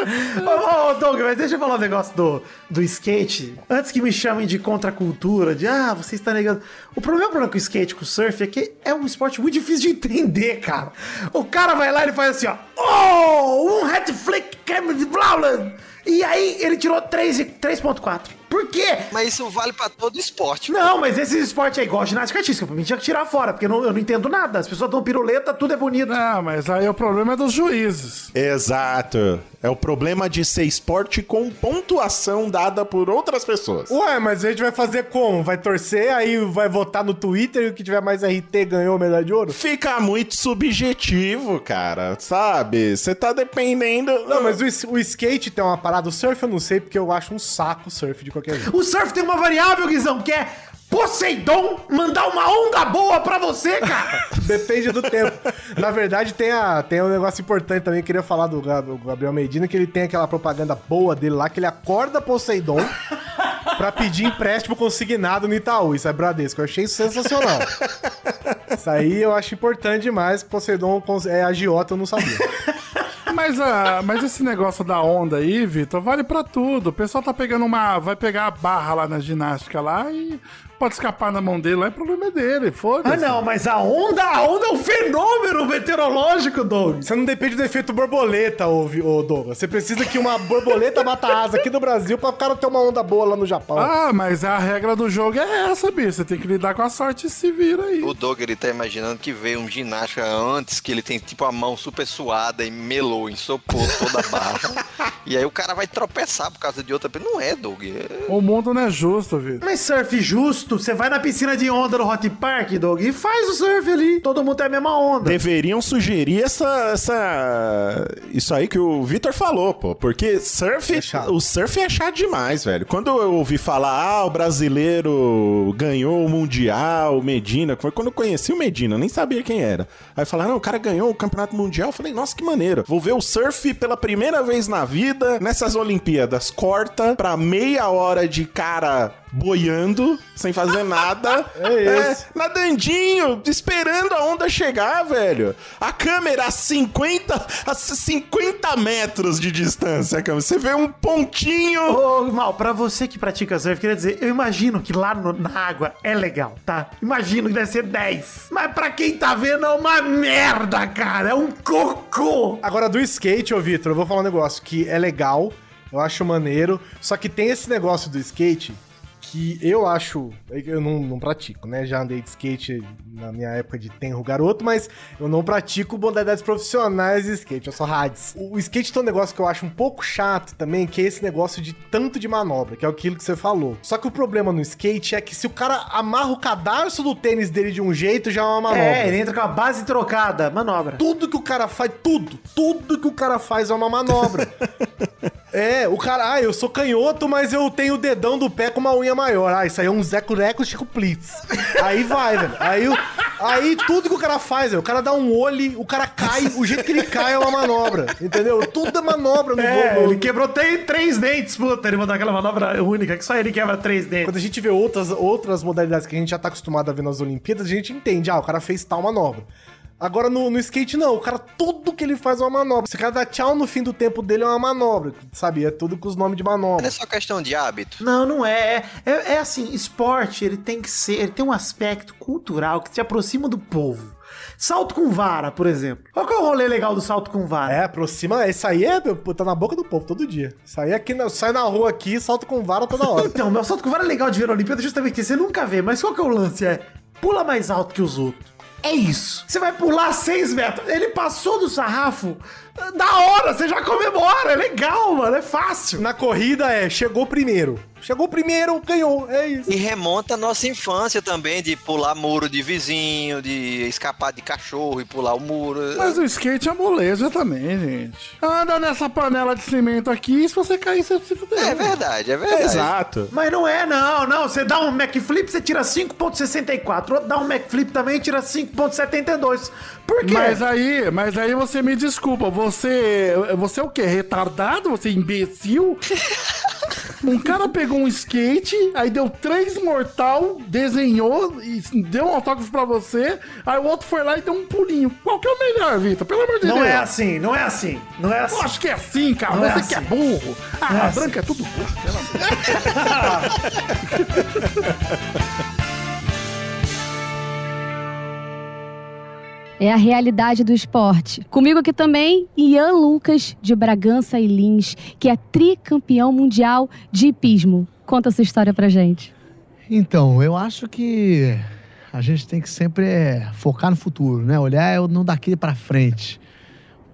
Speaker 2: Ô, ô, Doug, mas deixa eu falar um negócio do, do skate. Antes que me chamem de contracultura, de ah, você está negando. O problema, o problema com o skate, com o surf, é que é um esporte muito difícil de entender, cara. O cara vai lá e faz assim, ó. Oh, um hat flick, blá, blá. E aí ele tirou 3 e- 3.4. Por quê?
Speaker 7: Mas isso vale pra todo esporte.
Speaker 2: Não, mas esse esporte é igual a ginástica artística. Pra mim tinha que tirar fora, porque eu não, eu não entendo nada. As pessoas dão piruleta, tudo é bonito.
Speaker 5: Não, mas aí o problema é dos juízes.
Speaker 4: Exato. É o problema de ser esporte com pontuação dada por outras pessoas.
Speaker 6: Ué, mas a gente vai fazer como? Vai torcer, aí vai votar no Twitter e o que tiver mais RT ganhou a medalha de ouro?
Speaker 4: Fica muito subjetivo, cara, sabe? Você tá dependendo.
Speaker 6: Não, mas o, o skate tem uma parada, o surf eu não sei, porque eu acho um saco o surf de qualquer jeito.
Speaker 2: O surf tem uma variável, Guizão, que é Poseidon mandar uma onda boa pra você, cara. *laughs*
Speaker 6: Depende do tempo. Na verdade, tem, a, tem um negócio importante também, queria falar do, Gab- do Gabriel Medina, que ele tem aquela propaganda boa dele lá, que ele acorda Poseidon pra pedir empréstimo consignado no Itaú. Isso é Bradesco. Eu achei isso sensacional. *laughs* Isso aí eu acho importante demais. Poseidon é agiota, eu não sabia. *laughs*
Speaker 5: Mas, ah, mas esse negócio da onda aí, Vitor, vale pra tudo. O pessoal tá pegando uma. Vai pegar a barra lá na ginástica lá e pode escapar na mão dele lá, é problema dele. Foda-se.
Speaker 2: Ah, não, mas a onda, a onda é um fenômeno meteorológico, Doug.
Speaker 6: Você não depende do efeito borboleta, ô, ô Douglas. Você precisa que uma borboleta bata asa aqui no Brasil pra o cara ter uma onda boa lá no Japão.
Speaker 5: Ah, mas a regra do jogo é essa, bicho. Você tem que lidar com a sorte e se vira aí.
Speaker 7: O Doug, ele tá imaginando que veio um ginasta antes, que ele tem tipo a mão super suada e melou, ensopou toda a barra. e aí o cara vai tropeçar por causa de outra. Não é, Doug. É...
Speaker 5: O mundo não é justo, Vitor.
Speaker 2: Mas surf justo, você vai na piscina de onda no Hot Park, Doug, e faz o surf ali. Todo mundo tem a mesma onda.
Speaker 4: Deveriam sugerir essa, essa. Isso aí que o Vitor falou, pô. Porque surf.
Speaker 6: chato.
Speaker 4: o surf é chato demais, velho. Quando eu ouvi falar, ah, o brasileiro ganhou o Mundial, o Medina. Foi quando eu conheci o Medina, eu nem sabia quem era. Aí falaram, não, o cara ganhou o Campeonato Mundial. Eu falei, nossa, que maneiro. Vou ver o surf pela primeira vez na vida nessas Olimpíadas. Corta pra meia hora de cara boiando, sem fazer nada. *laughs*
Speaker 6: É isso.
Speaker 4: nadandinho, esperando a onda chegar, velho. A câmera a 50, a 50 metros de distância, câmera. Você vê um pontinho.
Speaker 2: Ô, Mal, pra você que pratica surf, queria dizer, eu imagino que lá no- na água é legal, tá? Imagino que deve ser 10. Mas pra quem tá vendo é uma merda, cara. É um cocô.
Speaker 6: Agora, do skate, ô Vitor, eu vou falar um negócio que é legal, eu acho maneiro, só que tem esse negócio do skate que eu acho. Eu não, não pratico, né? Já andei de skate na minha época de tenro garoto, mas eu não pratico modalidades profissionais de skate, eu sou rades. O, o skate tem um negócio que eu acho um pouco chato também, que é esse negócio de tanto de manobra, que é aquilo que você falou. Só que o problema no skate é que se o cara amarra o cadarço do tênis dele de um jeito, já é uma manobra.
Speaker 2: É, ele entra com a base trocada, manobra.
Speaker 6: Tudo que o cara faz, tudo, tudo que o cara faz é uma manobra. *laughs* é, o cara, ah, eu sou canhoto, mas eu tenho o dedão do pé com uma unha maior. Ah, isso aí é um Zeco Leco Chico Plitz. Aí vai, velho. Aí, aí tudo que o cara faz, velho, o cara dá um olho, o cara cai, o jeito que ele cai é uma manobra. Entendeu? Tudo é manobra no
Speaker 2: É,
Speaker 6: gol.
Speaker 2: ele quebrou tem três dentes, puta. Ele mandou aquela manobra única que só ele quebra três dentes.
Speaker 6: Quando a gente vê outras, outras modalidades que a gente já tá acostumado a ver nas Olimpíadas, a gente entende, ah, o cara fez tal manobra. Agora no, no skate, não. O cara, tudo que ele faz é uma manobra. Se o cara dá tchau no fim do tempo dele, é uma manobra. Sabe? É tudo com os nomes de
Speaker 7: Não
Speaker 6: manobra.
Speaker 7: é só questão de hábito.
Speaker 2: Não, não é. é. É assim, esporte, ele tem que ser, ele tem um aspecto cultural que te aproxima do povo. Salto com vara, por exemplo. Qual que é o rolê legal do salto com vara?
Speaker 6: É, aproxima. Isso aí é, tá na boca do povo todo dia. Isso aí é aqui, na- sai na rua aqui, salta com vara toda hora. *laughs*
Speaker 2: Então, meu salto com vara é legal de ver na Olimpíada justamente você nunca vê. Mas qual que é o lance? É pula mais alto que os outros. É isso. Você vai pular 6 metros. Ele passou do sarrafo. Da hora, você já comemora. É legal, mano. É fácil.
Speaker 6: na corrida é, chegou primeiro. Chegou primeiro, ganhou. É isso.
Speaker 7: E remonta a nossa infância também, de pular muro de vizinho, de escapar de cachorro e pular o muro.
Speaker 5: Mas o skate é moleza também, gente. Anda nessa panela de cimento aqui, se você cair, você se fuder.
Speaker 7: É verdade, é verdade.
Speaker 4: Exato.
Speaker 2: Mas não é, não, não. Você dá um McFlip, você tira 5.64. Outro dá um McFlip também, tira 5.72. Por quê?
Speaker 5: Mas aí, mas aí você me desculpa, você, você é o quê? Retardado? Você é imbecil? *laughs* Um cara pegou um skate, aí deu três mortal, desenhou e deu um autógrafo pra você, aí o outro foi lá e deu um pulinho. Qual que é o melhor, Vitor? Pelo amor de
Speaker 2: Não
Speaker 5: Deus.
Speaker 2: é assim, não é assim. Não é assim.
Speaker 5: Eu acho que é assim, cara.
Speaker 2: Não é
Speaker 5: você que é
Speaker 2: assim.
Speaker 5: burro. Ah,
Speaker 2: Não é
Speaker 5: a
Speaker 2: assim.
Speaker 5: branca é tudo burro. pelo amor. *laughs* *laughs*
Speaker 9: É a realidade do esporte. Comigo aqui também, Ian Lucas, de Bragança e Lins, que é tricampeão mundial de hipismo. Conta a sua história pra gente.
Speaker 10: Então, eu acho que a gente tem que sempre é, focar no futuro, né? Olhar é não daqui pra frente.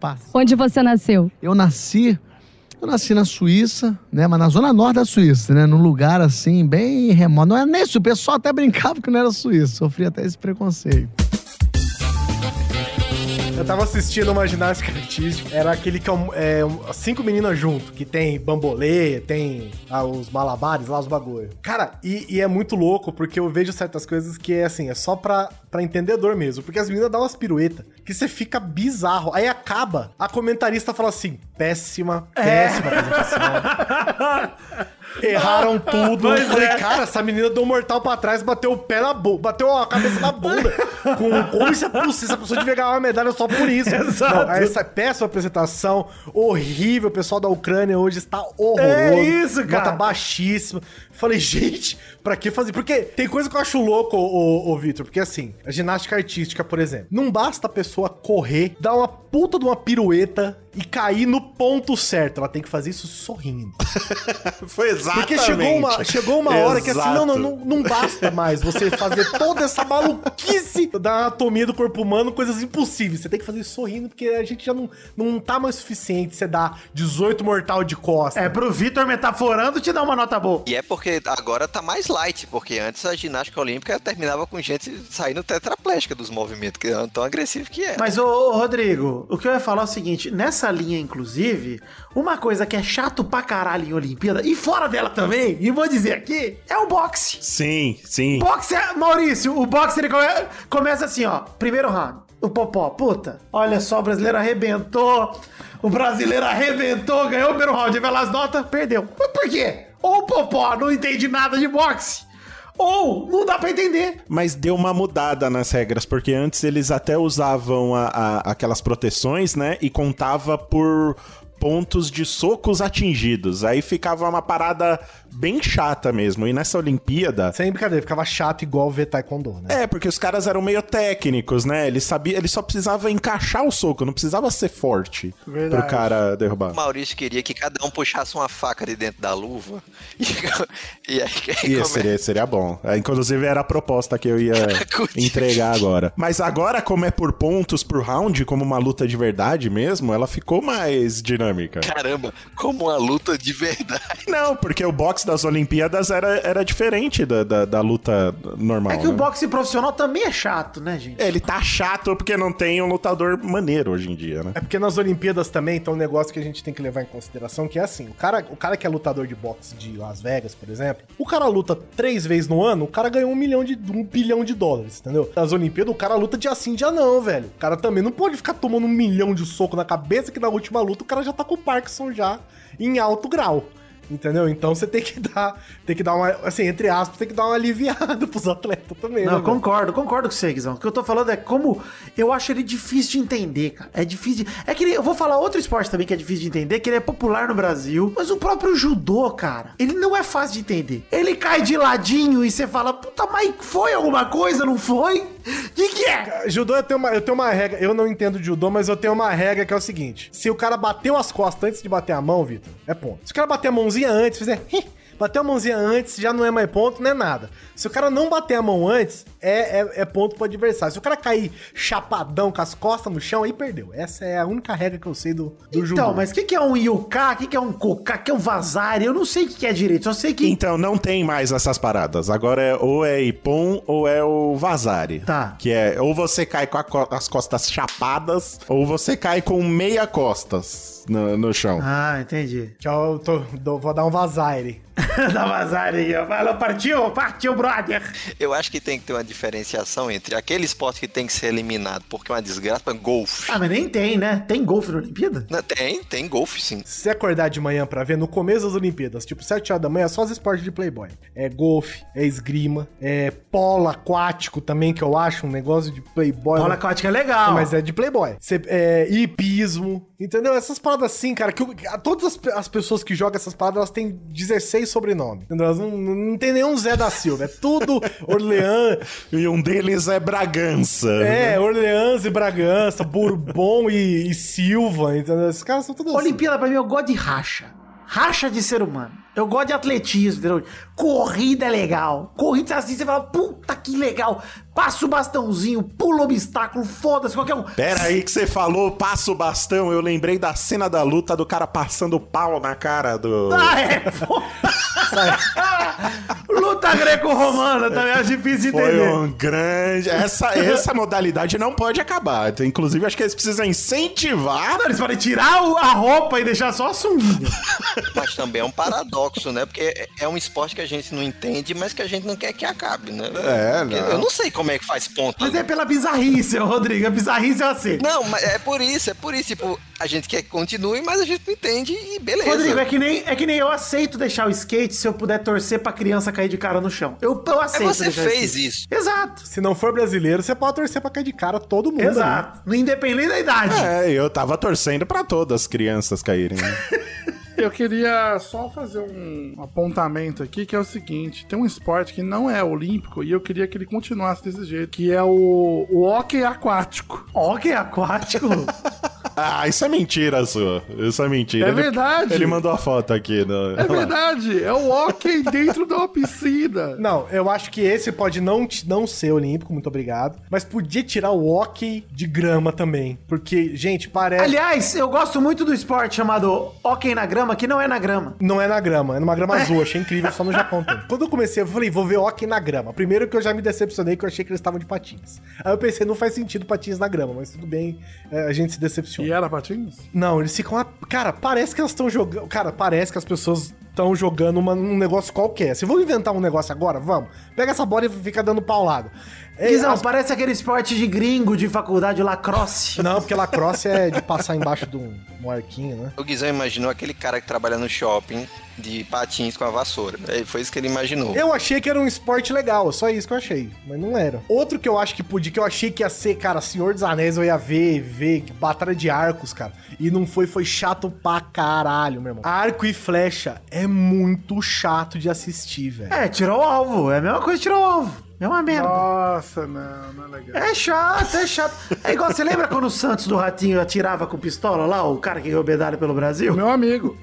Speaker 10: Passa.
Speaker 9: Onde você nasceu?
Speaker 10: Eu nasci, eu nasci na Suíça, né? Mas na zona norte da Suíça, né? Num lugar assim, bem remoto. Não é nem isso, o pessoal até brincava que não era suíço. Sofria até esse preconceito.
Speaker 6: Eu tava assistindo uma ginástica artística, era aquele que é, é cinco meninas junto, que tem bambolê, tem ah, os malabares lá, os bagulho. Cara, e, e é muito louco, porque eu vejo certas coisas que é assim, é só pra, pra entendedor mesmo. Porque as meninas dão umas piruetas, que você fica bizarro. Aí acaba, a comentarista fala assim, péssima, péssima apresentação. *laughs* Erraram *laughs* tudo.
Speaker 2: Pois
Speaker 6: Eu falei,
Speaker 2: é.
Speaker 6: cara, essa menina deu um mortal pra trás, bateu o pé na bunda, bateu a cabeça na bunda. *laughs* Com, como isso é possível? Essa pessoa devia ganhar uma medalha só por isso. *laughs*
Speaker 2: Exato.
Speaker 6: Não, essa péssima apresentação, horrível. O pessoal da Ucrânia hoje está horroroso.
Speaker 2: É isso, cara.
Speaker 6: Nota baixíssima. Falei, gente, pra que fazer? Porque tem coisa que eu acho louco, ô, ô, ô Vitor. Porque assim, a ginástica artística, por exemplo, não basta a pessoa correr, dar uma puta de uma pirueta e cair no ponto certo. Ela tem que fazer isso sorrindo. *laughs*
Speaker 4: Foi exatamente.
Speaker 6: Porque chegou uma, chegou uma hora que assim, não, não, não, não basta mais você fazer toda essa maluquice da anatomia do corpo humano, coisas impossíveis. Você tem que fazer isso sorrindo, porque a gente já não, não tá mais suficiente você dar 18 mortal de costa.
Speaker 2: É, pro Vitor metaforando te dar uma nota boa.
Speaker 7: E é porque agora tá mais light, porque antes a ginástica olímpica terminava com gente saindo tetraplégica dos movimentos, que é tão agressivo que é.
Speaker 2: Mas, ô, ô, Rodrigo, o que eu ia falar é o seguinte: nessa linha, inclusive, uma coisa que é chato pra caralho em Olimpíada, e fora dela também, e vou dizer aqui, é o boxe.
Speaker 4: Sim, sim.
Speaker 2: Boxe, é- Maurício, o boxe ele come- começa assim, ó. Primeiro round. O Popó, puta, olha só, o brasileiro arrebentou. O brasileiro arrebentou, ganhou o primeiro round. Aí vai lá as notas, perdeu. Mas por quê? Ou Popó não entende nada de boxe, ou não dá pra entender.
Speaker 4: Mas deu uma mudada nas regras, porque antes eles até usavam a- a- aquelas proteções, né? E contava por pontos de socos atingidos. Aí ficava uma parada bem chata mesmo. E nessa Olimpíada.
Speaker 6: Sem brincadeira, ficava chato igual ver taekwondo, né?
Speaker 4: É, porque os caras eram meio técnicos, né? Eles sabiam, ele só precisava encaixar o soco, não precisava ser forte
Speaker 6: Verdade.
Speaker 4: pro cara derrubar.
Speaker 7: O Maurício queria que cada um puxasse uma faca de dentro da luva. *laughs* E, *laughs* e aí
Speaker 4: Isso
Speaker 7: come-
Speaker 4: seria, seria bom. É, Inclusive era a proposta que eu ia *laughs* entregar agora. Mas agora, como é por pontos por round, como uma luta de verdade mesmo, ela ficou mais dinâmica.
Speaker 7: Caramba, como uma luta de verdade.
Speaker 4: Não, porque o boxe das Olimpíadas era, era diferente da, da, da luta normal.
Speaker 2: É que o
Speaker 4: né?
Speaker 2: boxe profissional também é chato, né, gente?
Speaker 4: Ele tá chato porque não tem um lutador maneiro hoje em dia, né?
Speaker 6: É porque nas Olimpíadas também tem um negócio que a gente tem que levar em consideração, que é assim, o cara, o cara que é lutador de boxe de Las Vegas, por exemplo, o cara luta três vezes no ano, o cara ganhou um milhão de um bilhão de dólares, entendeu? Nas Olimpíadas, o cara luta dia sim, dia não, velho. O cara também não pode ficar tomando um milhão de soco na cabeça que na última luta o cara já tá com o Parkinson já em alto grau. Entendeu? Então você tem que dar, tem que dar uma, assim, entre aspas, tem que dar uma aliviada *laughs* pros atletas também,
Speaker 2: Não,
Speaker 6: né, velho?
Speaker 2: concordo, concordo com você, Guizão. O que eu tô falando é como eu acho ele difícil de entender, cara. É difícil. de- É que ele- eu vou falar outro esporte também que é difícil de entender, que ele é popular no Brasil, mas o próprio judô, cara, ele não é fácil de entender. Ele cai de ladinho e você fala, puta, mas foi alguma coisa, não foi? De que é?
Speaker 6: Judô eu tenho, uma, eu tenho uma regra, eu não entendo de judô, mas eu tenho uma regra que é o seguinte: se o cara bateu as costas antes de bater a mão, Vitor, é ponto. Se o cara bater a mãozinha antes, fizer. Bateu a mãozinha antes, já não é mais ponto, não é nada. Se o cara não bater a mão antes, é, é, é ponto pro adversário. Se o cara cair chapadão com as costas no chão, aí perdeu. Essa é a única regra que eu sei do, do judô.
Speaker 2: Então, mas o que, que é um yuka? O que, que é um koka? O que é um vazari? Eu não sei o que, que é direito, só sei que.
Speaker 4: Então, não tem mais essas paradas. Agora é ou é Ipom ou é o Vazari.
Speaker 2: Tá.
Speaker 4: Que é ou você cai com a as costas chapadas ou você cai com meia costas no, no chão.
Speaker 2: Ah, entendi.
Speaker 6: Eu tô- dou- vou dar um vazaire. *laughs*
Speaker 2: da vazari aí. Falou, partiu, partiu, brother.
Speaker 7: Eu acho que tem que ter uma diferenciação entre aquele esporte que tem que ser eliminado porque é uma desgraça, golfe.
Speaker 2: Ah, mas nem tem, né? Tem golfe na Olimpíada?
Speaker 7: Não, Tem, tem golfe sim.
Speaker 6: Se acordar de manhã pra ver, no começo das Olimpíadas, tipo 7 horas da manhã, é só os esportes de Playboy. É golfe, é esgrima, é polo aquático também, que eu acho um negócio de Playboy.
Speaker 2: Bola aquática é legal.
Speaker 6: Mas é de Playboy. Cê, é, hipismo, entendeu? Essas paradas assim, cara, que a- todas as, as pessoas que jogam essas paradas, elas têm 16 sobrenomes. Elas não, não tem nenhum Zé da Silva. É tudo *laughs* Orleans.
Speaker 4: E um deles é Bragança.
Speaker 6: É, Orleans e Bragança, Bourbon e, e Silva, entendeu? Esses caras são todos assim.
Speaker 2: Olimpíada, pra mim, eu gosto de racha. Racha de ser humano. Eu gosto de atletismo, entendeu? Corrida é legal. Corrida assim, você fala, puta que legal. Passa o bastãozinho, pula o obstáculo, foda-se, qualquer um.
Speaker 4: Pera aí que você falou, passa o bastão. Eu lembrei da cena da luta do cara passando pau na cara do.
Speaker 2: Ah, é? *laughs* *laughs* *laughs* Luta greco-romana também é difícil de
Speaker 4: Foi
Speaker 2: entender.
Speaker 4: um grande. Essa, *laughs* essa modalidade não pode acabar. Então, Inclusive, acho que eles precisam incentivar.
Speaker 2: Não, eles podem tirar a roupa e deixar só a sunguinha.
Speaker 7: Mas também é um paradoxo, né? Porque é- é um esporte que a gente não entende, mas que a gente não quer que acabe, né?
Speaker 4: É, não.
Speaker 7: Eu não sei como é que faz ponto.
Speaker 2: Mas é pela bizarrice, Rodrigo. A bizarrice é assim.
Speaker 7: Não, mas é por isso, é por isso. Tipo, A gente quer que continue, mas a gente não entende e beleza.
Speaker 2: Rodrigo, é que, nem, é que nem eu aceito deixar o skate se eu puder torcer pra criança cair de cara no chão. Eu, eu
Speaker 7: É
Speaker 2: aceito
Speaker 7: você
Speaker 2: deixar o
Speaker 7: fez isso.
Speaker 2: Exato.
Speaker 6: Se não for brasileiro, você pode torcer pra cair de cara todo mundo.
Speaker 2: Exato. No independente da idade.
Speaker 4: É, eu tava torcendo pra todas as crianças caírem. né? *laughs*
Speaker 5: Eu queria só fazer um apontamento aqui, que é o seguinte: tem um esporte que não é olímpico e eu queria que ele continuasse desse jeito, que é o, o hockey aquático.
Speaker 2: Hockey aquático. *laughs*
Speaker 4: Ah, isso é mentira sua. Isso é mentira.
Speaker 5: É
Speaker 4: Ele-
Speaker 5: verdade.
Speaker 4: Ele mandou a foto aqui. No...
Speaker 5: É verdade, é o hockey dentro de uma piscina.
Speaker 6: Não, eu acho que esse pode não, não ser olímpico, muito obrigado. Mas podia tirar o hockey de grama também. Porque, gente, parece.
Speaker 2: Aliás, eu gosto muito do esporte chamado hockey na grama, que não é na grama.
Speaker 6: Não é na grama, é numa grama azul. Achei incrível, só no Japão tem. *laughs* Quando eu comecei, eu falei, vou ver hockey na grama. Primeiro que eu já me decepcionei, que eu achei que eles estavam de patins. Aí eu pensei, não faz sentido patins na grama, mas tudo bem, é, a gente se decepciona.
Speaker 5: E era patins?
Speaker 6: Não, eles ficam. lá- Cara, parece que elas estão jogando. Cara, parece que as pessoas estão jogando uma- um negócio qualquer. Se vamos inventar um negócio agora, vamos. Pega essa bola e fica dando paulada.
Speaker 2: Guizão,
Speaker 6: as-
Speaker 2: parece aquele esporte de gringo de faculdade lacrosse. *laughs*
Speaker 6: Não, porque lacrosse é de passar embaixo de um, um arquinho, né?
Speaker 7: O Guizão imaginou aquele cara que trabalha no shopping de patins com a vassoura. É, Foi isso que ele imaginou.
Speaker 6: Eu achei que era um esporte legal, só isso que eu achei, mas não era. Outro que eu acho que podia, que eu achei que ia ser, cara, Senhor dos Anéis, eu ia ver, ver, batalha de arcos, cara. E não foi, foi chato pra caralho, meu irmão. Arco e flecha é muito chato de assistir, velho.
Speaker 2: É, tirou o alvo. É a mesma coisa que tirou o alvo. É uma merda.
Speaker 5: Nossa, não, não é legal.
Speaker 2: É chato, é chato. É igual, você lembra quando o Santos do Ratinho atirava com pistola lá, o cara que ganhou medalha pelo Brasil?
Speaker 5: Meu amigo.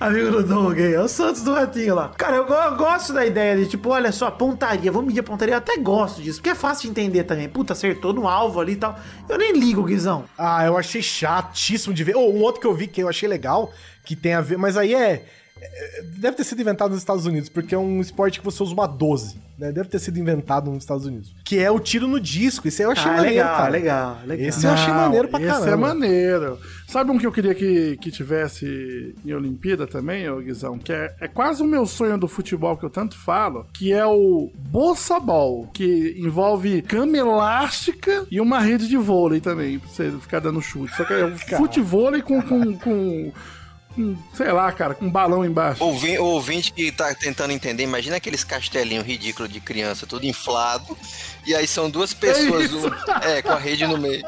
Speaker 2: Amigo do Doug é o Santos do Ratinho lá. Cara, eu, eu gosto da ideia de, tipo, olha só, pontaria, vamos medir a pontaria. Eu até gosto disso, porque é fácil de entender também. Puta, acertou no alvo ali e tal. Eu nem ligo, Guizão.
Speaker 6: Ah, eu achei chatíssimo de ver. Ou um outro que eu vi que eu achei legal, que tem a ver, mas aí é. É- Deve ter sido inventado nos Estados Unidos, porque é um esporte que você usa uma 12, né? Deve ter sido inventado nos Estados Unidos. Que é o tiro no disco. Isso aí eu achei
Speaker 2: Ah,
Speaker 6: maneiro,
Speaker 2: legal,
Speaker 6: cara.
Speaker 2: legal, legal.
Speaker 6: Esse eu achei
Speaker 5: Não,
Speaker 6: maneiro pra
Speaker 5: esse
Speaker 6: caramba.
Speaker 5: é maneiro. Sabe um que eu queria que, que tivesse em Olimpíada também, ô Guizão? Que é, é quase o meu sonho do futebol que eu tanto falo, que é o Bolsa Ball, que envolve cama elástica e uma rede de vôlei também, pra você ficar dando chute. Só que é *laughs* um futevôlei com, com, com, sei lá, cara, com um balão embaixo.
Speaker 7: O ouvinte que tá tentando entender, imagina aqueles castelinhos ridículos de criança, tudo inflado, e aí são duas pessoas,
Speaker 5: isso.
Speaker 7: um- é, com a rede no meio.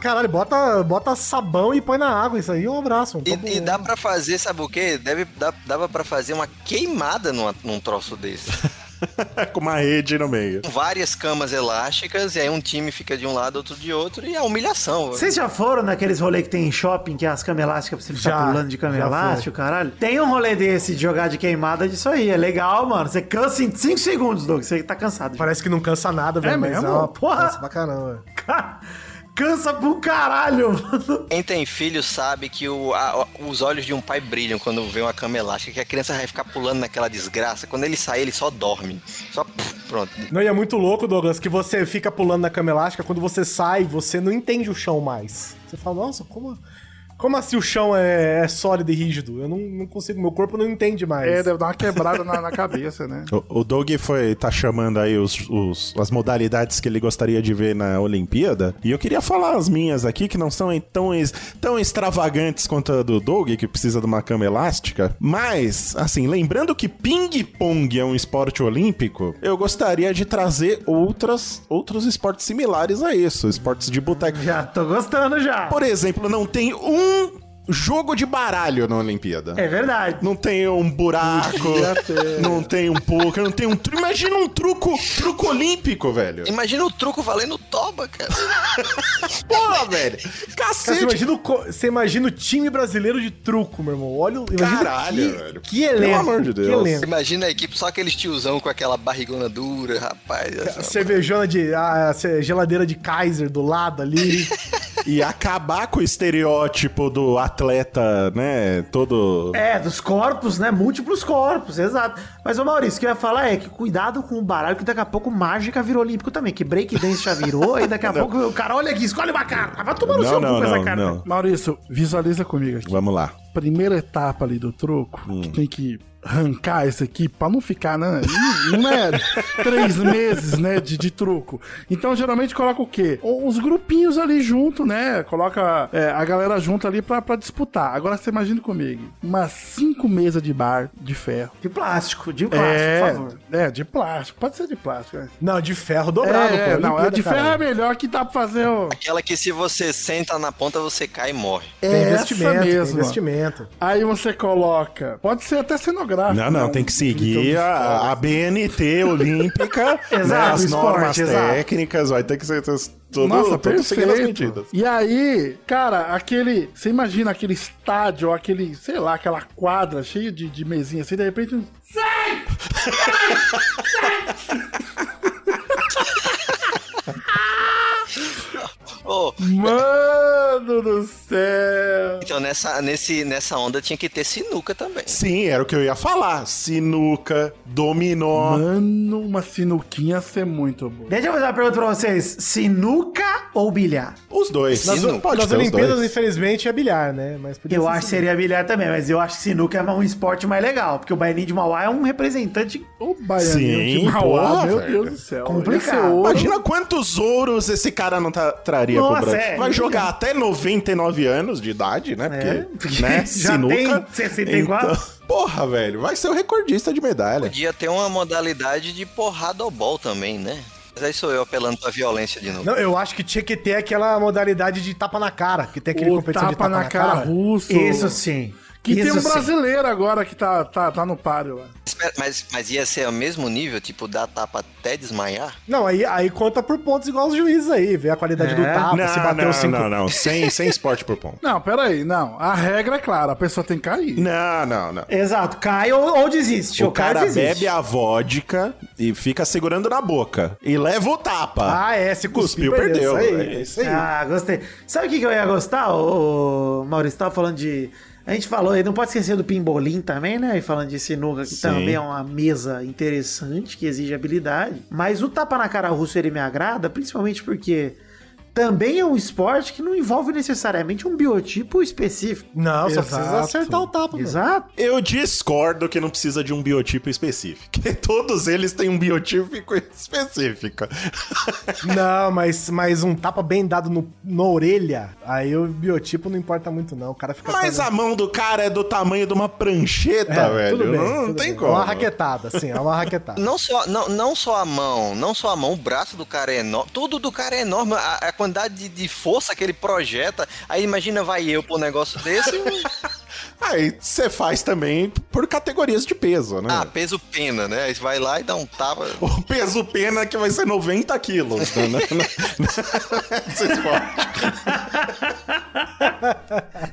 Speaker 6: Caralho, bota, bota sabão e põe na água. Isso aí é um abraço. um
Speaker 7: E, e dá pra fazer, sabe o quê? Deve, dá, dava pra fazer uma queimada numa- num troço desse. *laughs* *laughs*
Speaker 4: Com uma rede no meio.
Speaker 7: Com várias camas elásticas, e aí um time fica de um lado, outro de outro, e é humilhação.
Speaker 2: Vocês já foram naqueles rolês que tem em shopping, que é as camas elásticas pra você ficar
Speaker 6: Já,
Speaker 2: pulando de cama
Speaker 6: já
Speaker 2: elástica, caralho? Tem um rolê desse de jogar de queimada disso aí. É legal, mano. Você cansa em 5 segundos, Doug. Você tá cansado.
Speaker 6: Parece que não cansa nada, velho.
Speaker 2: É
Speaker 6: mas
Speaker 2: mesmo?
Speaker 6: é uma
Speaker 2: Porra.
Speaker 6: Cansa pra caramba.
Speaker 2: Cansa pro caralho, mano.
Speaker 7: Quem tem filho sabe que o- a- os olhos de um pai brilham quando vê uma cama elástica, que a criança vai ficar pulando naquela desgraça. Quando ele sai, ele só dorme. Só pronto.
Speaker 6: Não, e é muito louco, Douglas, que você fica pulando na cama elástica, quando você sai, você não entende o chão mais. Você fala, nossa, como, como assim o chão é, é sólido e rígido? Eu não, não consigo, meu corpo não entende mais.
Speaker 5: É, deve dar uma quebrada na, na cabeça, né?
Speaker 4: O, o Doug foi, tá chamando aí os, os- as modalidades que ele gostaria de ver na Olimpíada. E eu queria falar as minhas aqui, que não são tão, tão extravagantes quanto a do Doug, que precisa de uma cama elástica. Mas, assim, lembrando que ping-pong é um esporte olímpico, eu gostaria de trazer outras, outros esportes similares a isso. Esportes de boteco.
Speaker 2: Já tô gostando já.
Speaker 4: Por exemplo, não tem um jogo de baralho na Olimpíada.
Speaker 2: É verdade.
Speaker 4: Não tem um buraco, não tem um poker, não tem um truco. Imagina um truco, truco olímpico, velho.
Speaker 7: Imagina o truco valendo toba, cara. *laughs*
Speaker 4: Porra, velho.
Speaker 6: Cara, você,
Speaker 4: Cacete.
Speaker 6: imagina o, você imagina o time brasileiro de truco, meu irmão. Olha o. imagina
Speaker 4: Caralho,
Speaker 6: que,
Speaker 4: velho.
Speaker 6: Que elenco.
Speaker 4: Pelo amor de Deus.
Speaker 6: Que elenco.
Speaker 7: Imagina a equipe, só aqueles tiozão com aquela barrigona dura, rapaz.
Speaker 6: Cervejona de. A ce- geladeira de Kaiser do lado ali. *laughs*
Speaker 4: E acabar com o estereótipo do atleta, né? Todo.
Speaker 2: É, dos corpos, né? Múltiplos corpos, exato. Mas, ô Maurício, o que eu ia falar é que cuidado com o baralho, que daqui a pouco mágica virou olímpico também. Que breakdance já virou, e daqui a *laughs* pouco o cara, olha aqui, escolhe uma carta. Vai tomar no
Speaker 4: Não,
Speaker 2: seu
Speaker 4: não,
Speaker 2: cu com essa
Speaker 4: não,
Speaker 2: carta.
Speaker 4: não.
Speaker 5: Maurício, visualiza comigo aqui.
Speaker 4: Vamos lá.
Speaker 5: Primeira etapa ali do troco, que tem que arrancar esse aqui pra não ficar, né? Não é três meses, né, de, de truco. Então, geralmente coloca o quê? Os grupinhos ali junto, né? Coloca é, a galera junto ali pra, pra disputar. Agora você imagina comigo, umas cinco mesas de bar de ferro.
Speaker 2: De plástico, de plástico,
Speaker 5: É,
Speaker 2: por favor.
Speaker 5: é, de plástico. Pode ser de plástico, né?
Speaker 6: Não, de ferro dobrado,
Speaker 5: é,
Speaker 6: pô.
Speaker 5: não, a
Speaker 6: Olimpíada,
Speaker 5: de ferro é melhor que dá pra fazer o...
Speaker 7: Aquela que se você senta na ponta, você cai e morre.
Speaker 5: Essa
Speaker 6: investimento,
Speaker 5: mesmo.
Speaker 6: investimento.
Speaker 5: Aí você coloca. Pode ser até cenográfico.
Speaker 4: Não, não,
Speaker 5: né?
Speaker 4: tem que seguir a, a BNT olímpica, né,
Speaker 2: Exato,
Speaker 4: as
Speaker 2: o esporte,
Speaker 4: normas
Speaker 2: exato.
Speaker 4: técnicas, vai ter que ser tudo,
Speaker 5: Nossa,
Speaker 4: tudo seguindo as medidas.
Speaker 5: E aí, cara, aquele. Você imagina aquele estádio, ou aquele, sei lá, aquela quadra cheia de, de mesinha assim, de repente. um-
Speaker 7: Ô,
Speaker 5: Mano do céu!
Speaker 7: então nessa, nesse, nessa onda tinha que ter sinuca também.
Speaker 4: Sim, era o que eu ia falar. Sinuca, dominó.
Speaker 5: Mano, uma sinuquinha ia ser muito boa.
Speaker 2: Deixa eu fazer uma pergunta pra vocês: sinuca ou bilhar?
Speaker 4: Os dois.
Speaker 6: Nas.
Speaker 4: Pode
Speaker 6: nas Olimpíadas,
Speaker 4: dois.
Speaker 6: infelizmente, é bilhar, né? Mas podia
Speaker 2: Eu
Speaker 6: ser
Speaker 2: acho que seria bilhar também, mas eu acho que sinuca é um esporte mais legal, porque o Baianinho de Mauá é um representante.
Speaker 5: O baianinho
Speaker 4: Sim,
Speaker 5: de Mauá,
Speaker 4: porra,
Speaker 5: meu
Speaker 4: velho.
Speaker 5: Deus do céu.
Speaker 2: Complicado.
Speaker 4: Imagina quantos ouros esse cara não tá- traria
Speaker 2: Nossa,
Speaker 4: pro Brasil.
Speaker 2: é.
Speaker 4: Vai jogar até 99 anos de idade, né? Porque,
Speaker 2: É, porque
Speaker 4: né? *laughs*
Speaker 2: já
Speaker 4: sinuca.
Speaker 2: tem 64.
Speaker 4: Então, porra, velho, vai ser o recordista de medalha.
Speaker 7: Podia ter uma modalidade de porrada ao bol também, né? Mas aí sou eu apelando pra violência de novo.
Speaker 6: Não, eu acho que tinha que ter aquela modalidade de tapa na cara, que tem aquele competição
Speaker 5: tapa,
Speaker 6: de tapa
Speaker 5: na cara, russo.
Speaker 2: Isso sim.
Speaker 5: Que tem
Speaker 2: Isso
Speaker 5: um
Speaker 2: sim.
Speaker 5: brasileiro agora que tá, tá, tá no páreo lá.
Speaker 7: Mas, mas ia ser o mesmo nível, tipo, dar tapa até desmaiar?
Speaker 6: Não, aí, aí conta por pontos igual os juízes aí, ver a qualidade do
Speaker 2: É.
Speaker 6: tapa,
Speaker 4: Não,
Speaker 6: se bateu
Speaker 4: não,
Speaker 6: cinco.
Speaker 4: não, não. Sem, *laughs* sem esporte por ponto.
Speaker 5: Não, peraí, não. A regra é clara, a pessoa tem que cair.
Speaker 4: Não, não, não.
Speaker 2: Exato, cai ou, ou desiste.
Speaker 4: O
Speaker 2: cai
Speaker 4: cara
Speaker 2: ou desiste.
Speaker 4: bebe a vodka e fica segurando na boca. E leva o tapa.
Speaker 6: Ah, é, se cuspiu,
Speaker 4: Cuspiu, perdeu.
Speaker 6: Isso aí,
Speaker 4: É
Speaker 6: isso aí.
Speaker 2: Ah, gostei. Sabe o que, eu ia gostar, ô, Maurício? Tava falando de. A gente falou aí, não pode esquecer do pimbolim também, né? E falando de sinuca, que
Speaker 4: Sim.
Speaker 2: também é uma mesa interessante, que exige habilidade. Mas o tapa na cara russo ele me agrada, principalmente porque também é um esporte que não envolve necessariamente um biotipo específico.
Speaker 6: Não, só
Speaker 5: Exato.
Speaker 6: precisa acertar o tapa, mano.
Speaker 2: Exato.
Speaker 4: Eu discordo que não precisa de um biotipo específico. *laughs* Todos eles têm um biotipo específico. *laughs*
Speaker 6: Não, mas, mas um tapa bem dado no, na orelha, aí o biotipo não importa muito, não. O cara fica.
Speaker 4: Mas a mão do cara é do tamanho de uma prancheta,
Speaker 6: É,
Speaker 4: velho.
Speaker 6: tudo bem,
Speaker 4: não
Speaker 6: tudo
Speaker 4: tem
Speaker 6: bem.
Speaker 4: como.
Speaker 6: É uma raquetada, sim, é uma raquetada.
Speaker 7: Não só, não, não só a mão, não só a mão, o braço do cara é enorme, tudo do cara é enorme, a, a quantidade de, de força que ele projeta. Aí imagina, vai eu pro negócio desse. *laughs*
Speaker 4: Aí você faz também por categorias de peso, né?
Speaker 7: ah, peso pena, né? Aí você vai lá e dá um tapa.
Speaker 4: O peso pena que vai ser 90 quilos. Né? *laughs* Esse esporte.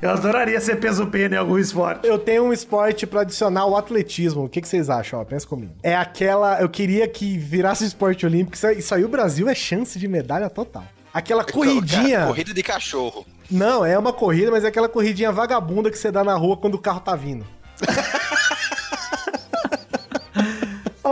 Speaker 4: *laughs*
Speaker 2: Eu adoraria ser peso pena em algum esporte.
Speaker 6: Eu tenho um esporte pra adicionar o atletismo. O que, que vocês acham? Ó, pensa comigo. É aquela. Eu queria que virasse esporte olímpico. Isso aí- Isso aí o Brasil é chance de medalha total. Aquela *laughs* corridinha.
Speaker 7: Cara, corrida de cachorro.
Speaker 6: Não, é uma corrida, mas é aquela corridinha vagabunda que você dá na rua quando o carro tá vindo. *laughs*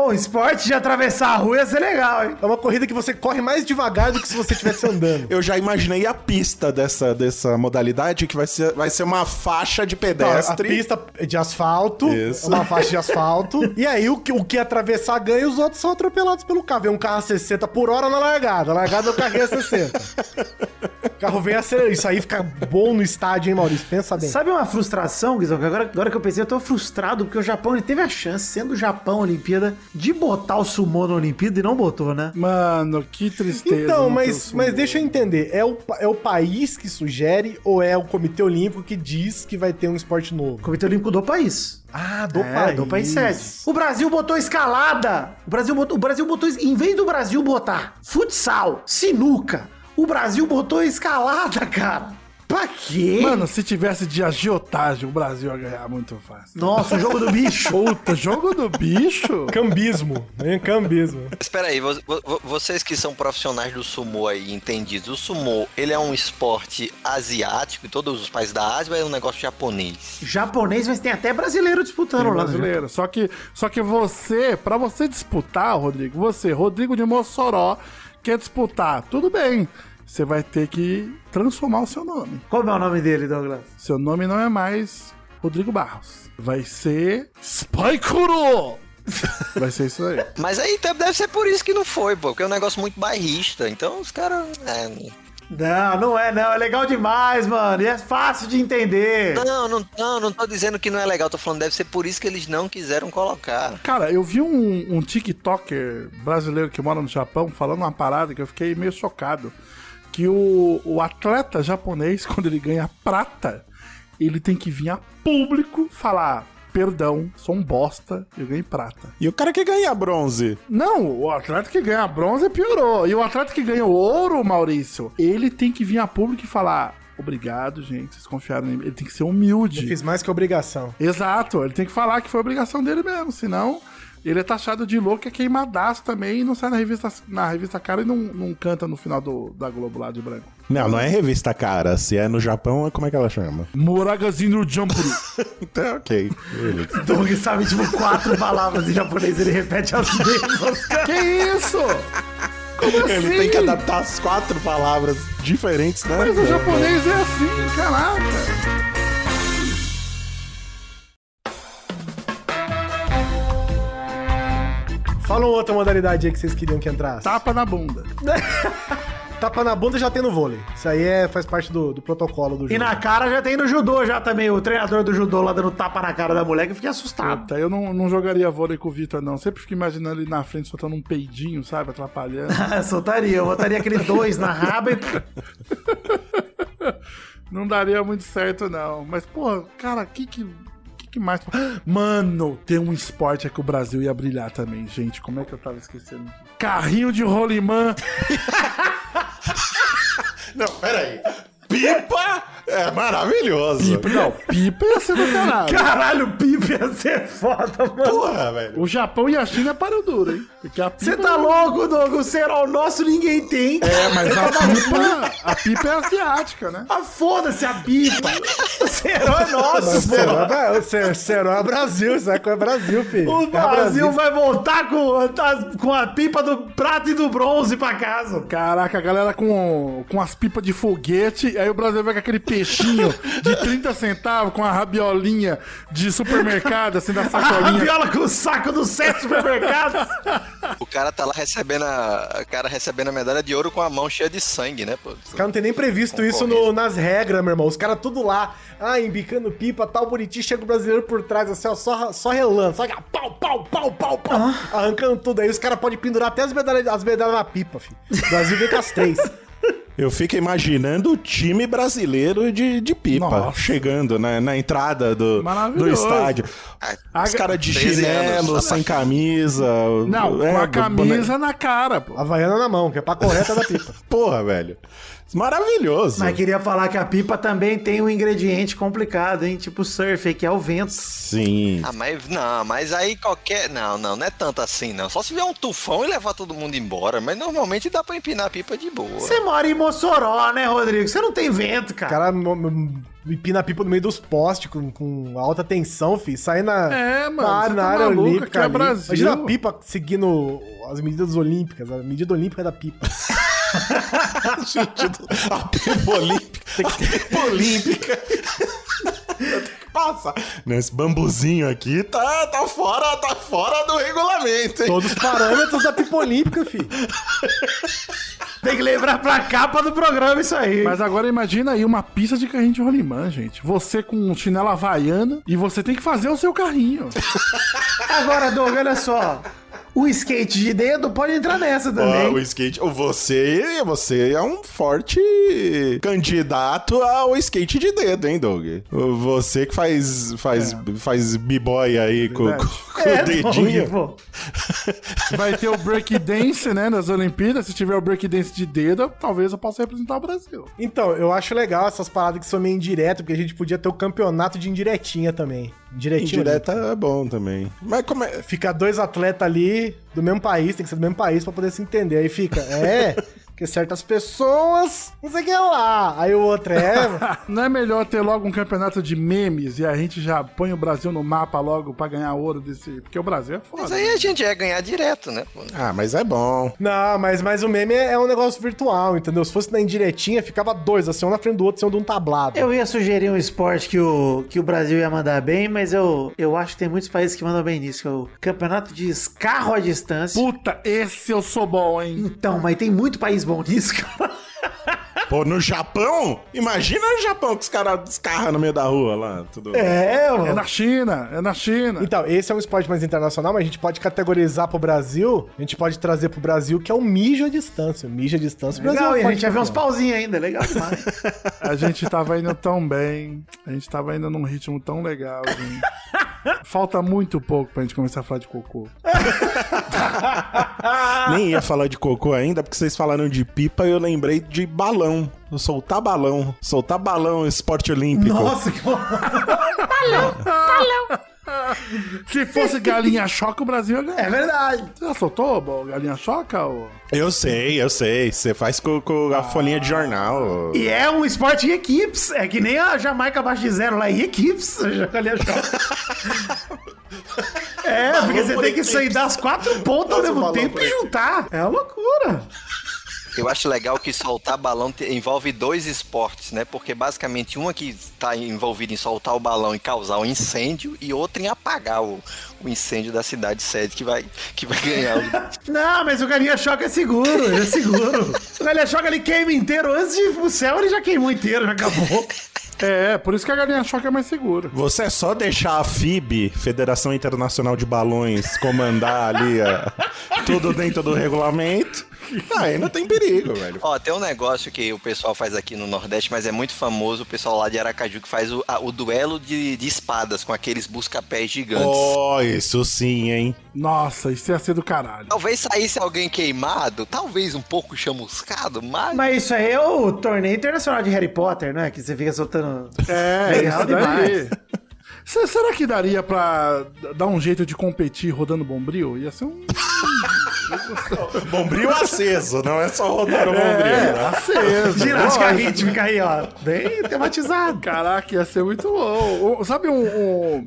Speaker 2: O esporte de atravessar a rua ia ser legal, hein?
Speaker 6: É uma corrida que você corre mais devagar do que se você estivesse andando. *laughs*
Speaker 4: Eu já imaginei a pista dessa, dessa modalidade, que vai ser, vai ser uma faixa de
Speaker 6: Então, a
Speaker 4: pedestre.
Speaker 6: pista de asfalto,
Speaker 4: Isso.
Speaker 6: uma *laughs* faixa de asfalto. e aí, o que, o que atravessar ganha, os outros são atropelados pelo carro. Vem um carro a 60 por hora na largada. A largada é o carrinho a 60. *laughs* O carro vem acelerando. Isso aí fica bom no estádio, hein, Maurício? Pensa bem.
Speaker 2: Sabe uma frustração, Guizão? Que agora, agora que eu pensei, eu tô frustrado porque o Japão ele teve a chance, sendo o Japão a Olimpíada, de botar o sumô na Olimpíada e não botou, né?
Speaker 5: Mano, que tristeza.
Speaker 6: Então, mas, mas deixa eu entender. É o, é o país que sugere ou é o Comitê Olímpico que diz que vai ter um esporte novo?
Speaker 2: Comitê Olímpico do país.
Speaker 6: Ah, do
Speaker 2: é,
Speaker 6: país.
Speaker 2: do país sede. O Brasil botou escalada. O Brasil botou, o Brasil botou, em vez do Brasil botar futsal, sinuca, o Brasil botou escalada, *laughs* cara. Pra quê?
Speaker 5: Mano, se tivesse de agiotagem, o Brasil ia ganhar muito fácil.
Speaker 2: Nossa, o jogo do bicho.
Speaker 5: Puta, jogo do bicho?
Speaker 6: Cambismo. Hein? Cambismo.
Speaker 7: Espera aí, vo- vo- vocês que são profissionais do sumo aí, entendidos, o sumo, ele é um esporte asiático em todos os países da Ásia ou é um negócio japonês?
Speaker 2: Japonês, mas tem até brasileiro disputando
Speaker 5: Tem
Speaker 2: lá. no
Speaker 5: brasileiro. Só que, só que você, pra você disputar, Rodrigo, você, Rodrigo de Mossoró, quer disputar, tudo bem. Você vai ter que transformar o seu nome.
Speaker 2: Como é o nome dele, Douglas?
Speaker 5: Seu nome não é mais Rodrigo Barros. Vai ser Spikuro! *laughs* Vai ser isso aí.
Speaker 7: Mas aí então, deve ser por isso que não foi, pô, porque é um negócio muito bairrista. Então os caras. É,
Speaker 2: Não, não é não. É legal demais, mano. E é fácil de entender.
Speaker 7: não, não, não, não tô dizendo que não é legal, tô falando deve ser por isso que eles não quiseram colocar.
Speaker 5: Cara, eu vi um, um TikToker brasileiro que mora no Japão falando uma parada que eu fiquei meio chocado. Que o, o atleta japonês, *laughs* quando ele ganha prata, ele tem que vir a público falar: perdão, sou um bosta, eu ganhei prata.
Speaker 4: E o cara que ganha bronze?
Speaker 5: Não, o atleta que ganha bronze piorou. E o atleta que ganha ouro, Maurício, ele tem que vir a público e falar: obrigado, gente, vocês confiaram em mim. Ele tem que ser humilde.
Speaker 6: Eu fiz mais que obrigação.
Speaker 5: Exato, ele tem que falar que foi obrigação dele mesmo, senão ele é taxado de louco, é queimadaço também e não sai na revista, na revista cara e não, não canta no final do, da Globo lá de branco.
Speaker 4: Não, não é revista cara. Se é no Japão, como é que ela chama?
Speaker 5: Moragazine no Jumpuru. *laughs*
Speaker 4: Então, ok. Beleza. *laughs*
Speaker 2: Doug sabe, tipo, quatro palavras em japonês. Ele repete as mesmas. *laughs*
Speaker 5: que isso? Como
Speaker 4: Ele
Speaker 5: assim?
Speaker 4: tem que adaptar as quatro palavras diferentes, né?
Speaker 5: Mas o japonês é assim, caraca.
Speaker 6: Fala uma outra modalidade aí que vocês queriam que entrasse.
Speaker 5: Tapa na bunda. *laughs*
Speaker 6: Tapa na bunda já tem no vôlei. Isso aí é, faz parte do, do protocolo do jogo.
Speaker 2: E na cara já tem no judô já também. O treinador do judô lá dando tapa na cara da mulher que eu fiquei assustado.
Speaker 5: Puta, eu não, não jogaria vôlei com o Vitor, não. Sempre fico imaginando ele na frente soltando um peidinho, sabe? Atrapalhando. *laughs*
Speaker 2: Soltaria. Eu botaria aquele dois na raba e... *laughs*
Speaker 5: Não daria muito certo, não. Mas, pô, cara, que que. Que mais? Mano, tem um esporte é que o Brasil ia brilhar também, gente. Como é que eu tava esquecendo? Carrinho de rolimã. *laughs*
Speaker 4: Não, peraí. Pipa é maravilhoso.
Speaker 5: Pipa, não, pipa ia ser do caralho.
Speaker 2: Caralho, o Pipe ia ser foda, mano.
Speaker 4: Porra, velho.
Speaker 5: O Japão e a China param duro, hein? Porque a pipa.
Speaker 2: Você tá louco, Doug? O cerol nosso ninguém tem.
Speaker 5: É, mas a pipa. A pipa é asiática, né?
Speaker 2: Ah, foda-se a pipa. O cerol é nosso,
Speaker 6: é, o Cer- Será é Brasil, sabe? É Brasil, filho.
Speaker 2: O
Speaker 6: É
Speaker 2: Brasil vai voltar com, a- com a pipa do prata e do bronze pra casa.
Speaker 5: Caraca, a galera com, com as pipas de foguete, aí o Brasil vai com aquele peixinho de 30 centavos com a rabiolinha de supermercado, assim, da
Speaker 2: A
Speaker 5: sacolinha.
Speaker 2: rabiola com o saco dos sete supermercados.
Speaker 7: O cara tá lá recebendo a, o cara recebendo a medalha de ouro com a mão cheia de sangue, né, pô?
Speaker 6: Os caras não tem nem previsto isso no- nas regras, meu irmão. Os caras tudo lá, ah, embicando pipa, tal, bonitinho, chega o brasileiro por trás, assim, ó, só, só relando, só ah, pau, pau, pau, pau, pau, arrancando tudo. Aí os caras podem pendurar até as medalhas, as medalhas na pipa, filho. O Brasil vem com as três.
Speaker 4: Eu fico imaginando o time brasileiro de, de pipa
Speaker 5: Nossa.
Speaker 4: chegando na, na entrada do, do estádio. Os caras de
Speaker 7: 13
Speaker 4: chinelo,
Speaker 7: anos.
Speaker 4: sem camisa.
Speaker 5: Não,
Speaker 4: é,
Speaker 5: com a
Speaker 4: boné-
Speaker 5: camisa na cara, pô.
Speaker 6: Havaiana na mão, que é pra correta da pipa. *laughs*
Speaker 4: Porra, velho. Maravilhoso.
Speaker 2: Mas queria falar que a pipa também tem um ingrediente complicado, hein? Tipo surf, que é o vento.
Speaker 4: Sim.
Speaker 7: Ah, mas não, mas aí qualquer. Não, não, não é tanto assim, não. Só se vier um tufão e levar todo mundo embora. Mas normalmente dá pra empinar a pipa de boa.
Speaker 2: Você mora em Mossoró, né, Rodrigo? Você não tem vento,
Speaker 6: O
Speaker 2: cara.
Speaker 6: cara empina a pipa no meio dos postes com, com alta tensão, filho. Sai na,
Speaker 5: É, mano,
Speaker 6: na área, na
Speaker 5: tá
Speaker 6: área
Speaker 5: maluco,
Speaker 6: olímpica.
Speaker 5: aqui é. Brasil.
Speaker 6: Imagina a pipa seguindo as medidas olímpicas, a medida olímpica da pipa. *laughs*
Speaker 4: A pipa olímpica. A pipa olímpica. Passa. Nesse bambuzinho aqui tá, tá, fora, tá fora do regulamento, hein?
Speaker 6: Todos os parâmetros da pipa olímpica, filho.
Speaker 2: Tem que lembrar pra capa do programa isso aí.
Speaker 5: Mas agora imagina aí uma pista de carrinho de rolimã, gente. Você com um chinelo havaiana e você tem que fazer o seu carrinho.
Speaker 2: Agora, Doug, olha só. O skate de dedo pode entrar nessa também.
Speaker 4: o skate. Você, você é um forte candidato ao skate de dedo, hein, Doug? Você que faz faz, faz b-boy aí com,
Speaker 5: Verdade.
Speaker 4: com- *laughs* com o dedinho.
Speaker 2: Doug.
Speaker 5: Vai ter o breakdance, né, nas Olimpíadas. Se tiver o breakdance de dedo, talvez eu possa representar o Brasil.
Speaker 6: Então, eu acho legal essas paradas que são meio indiretas, porque a gente podia ter o campeonato de indiretinha também. Indiretinho.
Speaker 4: Indireta é bom também. Mas como é.
Speaker 6: Fica dois atletas ali do mesmo país, tem que ser do mesmo país pra poder se entender. Aí fica, é, porque certas pessoas, não sei o que lá. Aí o outro é. *laughs*
Speaker 5: Não é melhor ter logo um campeonato de memes e a gente já põe o Brasil no mapa logo pra ganhar ouro desse. Porque o Brasil é foda.
Speaker 7: Mas aí a gente ia ganhar direto, né?
Speaker 4: Ah, mas é bom.
Speaker 6: não, mas, mas o meme é um negócio virtual, entendeu? Se fosse na indiretinha, ficava dois, assim, um na frente do outro, sendo um tablado.
Speaker 2: Eu ia sugerir um esporte que o, que o Brasil ia mandar bem, mas eu, eu acho que tem muitos países que mandam bem nisso, que é o campeonato de escarro à distância.
Speaker 5: Puta, esse eu sou bom, hein?
Speaker 2: Então, mas tem muito país bom cara. *laughs*
Speaker 4: Pô, no Japão? Imagina no Japão que os caras descarram no meio da rua lá. Tudo.
Speaker 2: É,
Speaker 5: É
Speaker 2: mano.
Speaker 5: na China, é na China.
Speaker 6: Então, esse é um esporte mais internacional, mas a gente pode categorizar pro Brasil, a gente pode trazer pro Brasil, que é o mijo à distância. O mijo à distância, o Brasil
Speaker 2: Legal,
Speaker 6: é
Speaker 2: e a gente ia ver uns pauzinhos ainda, legal demais. *laughs*
Speaker 5: A gente tava indo tão bem, a gente tava indo num ritmo tão legal, gente. *laughs* Falta muito pouco pra gente começar a falar de cocô. *laughs*
Speaker 4: Nem ia falar de cocô ainda, porque vocês falaram de pipa e eu lembrei de balão. Soltar balão. Soltar balão, esporte olímpico.
Speaker 2: Nossa, que *laughs*
Speaker 5: Se fosse galinha choca, o Brasil ia.
Speaker 2: É verdade.
Speaker 5: Você já soltou bo, galinha choca? Ou...
Speaker 4: Eu sei, eu sei. Você faz com, com a folhinha de jornal.
Speaker 2: E é um esporte em equipes. É que nem a Jamaica abaixo de zero lá em equipes. Eu *laughs* já falei a choque. É, porque você tem que sair das quatro pontas ao mesmo
Speaker 4: balão
Speaker 2: tempo e juntar. É uma loucura.
Speaker 7: Eu acho legal que soltar balão envolve dois esportes, né? Porque basicamente uma que está envolvida em soltar o balão e causar um incêndio e outra em apagar o, o incêndio da cidade sede que vai, que vai ganhar. o- *laughs*
Speaker 2: Não, mas o galinha choca é seguro, é seguro. *laughs* o galinha choca ele queima inteiro. Antes de ir pro céu, ele já queimou inteiro, já acabou. *laughs*
Speaker 5: É, por isso que a galinha choca é mais segura.
Speaker 4: Você é só deixar a FIB, Federação Internacional de Balões, comandar ali a- tudo dentro do regulamento. *laughs* Aí não tem perigo, velho.
Speaker 7: Ó, tem um negócio que o pessoal faz aqui no Nordeste, mas é muito famoso, o pessoal lá de Aracaju que faz o, a- o duelo de, de espadas com aqueles busca-pés gigantes.
Speaker 4: Oh, isso sim, hein?
Speaker 5: Nossa, isso ia ser do caralho.
Speaker 7: Talvez saísse alguém queimado, talvez um pouco chamuscado, mas...
Speaker 2: Mas isso aí é o torneio internacional de Harry Potter, né? Que você fica soltando.
Speaker 5: É, *laughs*
Speaker 2: Legal demais.
Speaker 5: Se- Será que daria pra dar um jeito de competir rodando bombril? Ia ser um. *laughs*
Speaker 4: Bombril aceso, não é só rodar o bombril.
Speaker 5: É,
Speaker 4: né?
Speaker 5: aceso.
Speaker 2: Ginástica rítmica aí, ó. Bem tematizado.
Speaker 5: Caraca, ia ser muito bom. Sabe um. um-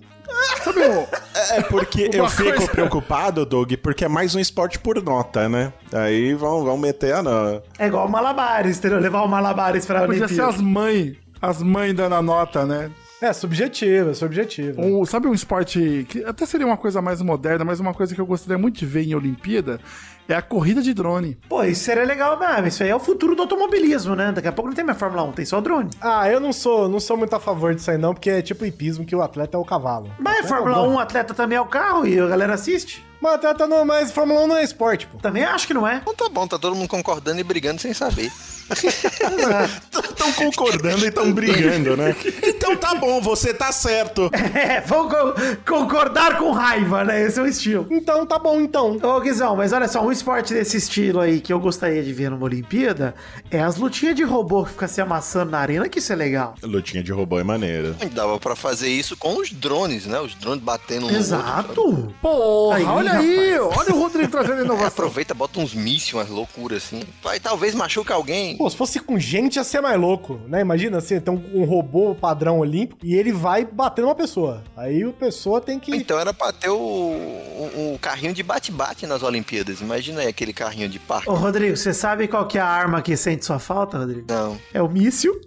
Speaker 5: sabe um.
Speaker 4: É porque eu fico
Speaker 5: coisa-
Speaker 4: preocupado, Doug, porque é mais um esporte por nota, né? Aí vão, vão meter a nota.
Speaker 2: É igual o Malabares, entendeu? Levar o Malabares pra
Speaker 5: Podia ser
Speaker 2: Olimpíada.
Speaker 5: as mães. As mães dando a nota, né?
Speaker 6: É, subjetivo, é subjetivo.
Speaker 5: Um- sabe um esporte que até seria uma coisa mais moderna, mas uma coisa que eu gostaria muito de ver em Olimpíada é a corrida de drone.
Speaker 2: Pô, isso seria legal mesmo. Isso aí é o futuro do automobilismo, né? Daqui a pouco não tem mais Fórmula 1, tem só drone.
Speaker 6: Ah, eu não sou, não sou muito a favor disso aí não, porque é tipo hipismo que o atleta é o cavalo.
Speaker 2: Mas Fórmula 1, atleta também é o carro e a galera assiste.
Speaker 6: Mas atleta não, mas Fórmula 1 não é esporte, pô.
Speaker 2: Também acho que não é.
Speaker 7: Então tá bom, tá todo mundo concordando e brigando sem saber.
Speaker 4: Estão concordando e estão brigando, né? Então tá bom, você tá certo. *laughs*
Speaker 2: É, vão co- concordar com raiva, né? Esse é o estilo.
Speaker 6: Então tá bom, então.
Speaker 2: Ô, Guizão, mas olha só, um esporte desse estilo aí que eu gostaria de ver numa Olimpíada é as lutinhas de robô que fica se amassando na arena, que isso é legal.
Speaker 4: Lutinha de robô é maneira.
Speaker 7: Dava pra fazer isso com os drones, né? Os drones batendo no outro.
Speaker 2: Exato.
Speaker 5: Porra,
Speaker 2: Aí,
Speaker 5: olha aí, olha o Rodrigo trazendo *laughs* inovação.
Speaker 7: Aproveita, bota uns mísseis, umas loucuras assim. Vai, talvez machuque alguém.
Speaker 6: Pô, se fosse com gente ia ser mais louco, né? Imagina assim, tem um, um robô padrão olímpico e ele vai bater numa pessoa. Aí a pessoa tem que...
Speaker 7: Então era pra ter o, o, o carrinho de bate-bate nas Olimpíadas. Imagina aí aquele carrinho de parque.
Speaker 2: Ô, Rodrigo, você sabe qual que é a arma que sente sua falta, Rodrigo?
Speaker 7: Não.
Speaker 2: É o míssil.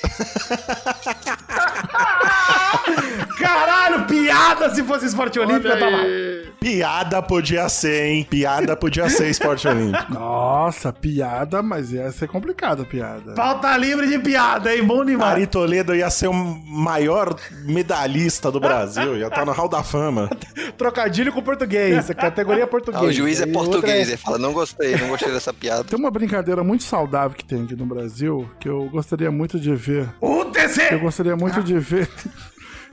Speaker 2: *laughs* Caralho, piada se fosse esporte olímpico, eu tava lá.
Speaker 4: Piada podia ser, hein? Piada podia ser esporte olímpico.
Speaker 5: Nossa, piada, mas ia ser complicada a piada.
Speaker 2: Falta livre de piada, hein? Bom demais.
Speaker 4: Ari Toledo ia ser o maior medalhista do Brasil, ia estar no Hall da Fama. *laughs*
Speaker 6: Trocadilho com português, a categoria é português.
Speaker 7: Ah, o juiz é português. Ele fala, não gostei, não gostei dessa piada.
Speaker 5: Tem uma brincadeira muito saudável que tem aqui no Brasil que eu gostaria muito de ver.
Speaker 2: O
Speaker 5: Eu gostaria muito de ver.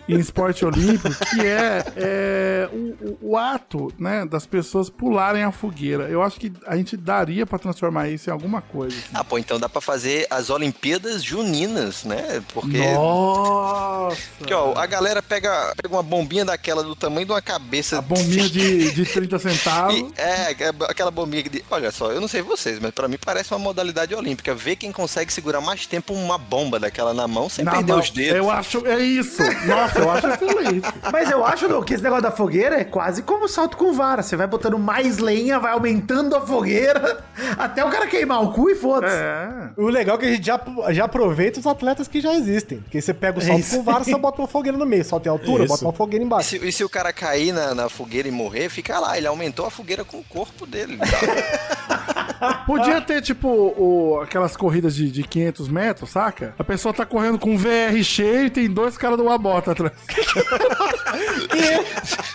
Speaker 5: Em esporte olímpico, que é, é, o, o- ato, né, das pessoas pularem a fogueira. Eu acho que a gente daria pra transformar isso em alguma coisa. assim.
Speaker 7: Ah, pô, então dá pra fazer as Olimpíadas Juninas, né? Porque.
Speaker 5: Nossa!
Speaker 7: Porque, ó, a galera pega, pega uma bombinha daquela do tamanho de uma cabeça.
Speaker 5: A bombinha de, de 30 centavos. *laughs*
Speaker 7: E- é, aquela bombinha que. de- Olha só, eu não sei vocês, mas pra mim parece uma modalidade olímpica. Ver quem consegue segurar mais tempo uma bomba daquela na mão sem
Speaker 5: Na
Speaker 7: perder
Speaker 5: mão.
Speaker 7: os dedos.
Speaker 5: Eu acho, é isso. *laughs* Nossa, eu acho excelente.
Speaker 2: Mas eu acho, que esse negócio da fogueira é quase como salto com vara. Você vai botando mais lenha, vai aumentando a fogueira, *laughs* até o cara queimar o cu e foda-se.
Speaker 5: É.
Speaker 6: O legal é que a gente já, já aproveita os atletas que já existem. Porque você pega o salto
Speaker 2: isso.
Speaker 6: com vara, você bota uma fogueira no meio. Salto em altura,
Speaker 4: Isso.
Speaker 6: bota uma fogueira
Speaker 7: E
Speaker 6: embaixo.
Speaker 7: se, e se o cara cair na, na fogueira e morrer, fica lá. Ele aumentou a fogueira com o corpo dele. *laughs*
Speaker 5: Podia ter, tipo, o- aquelas corridas de, de 500 metros, saca? A pessoa tá correndo com um VR cheio e tem dois caras de uma bota atrás. *laughs*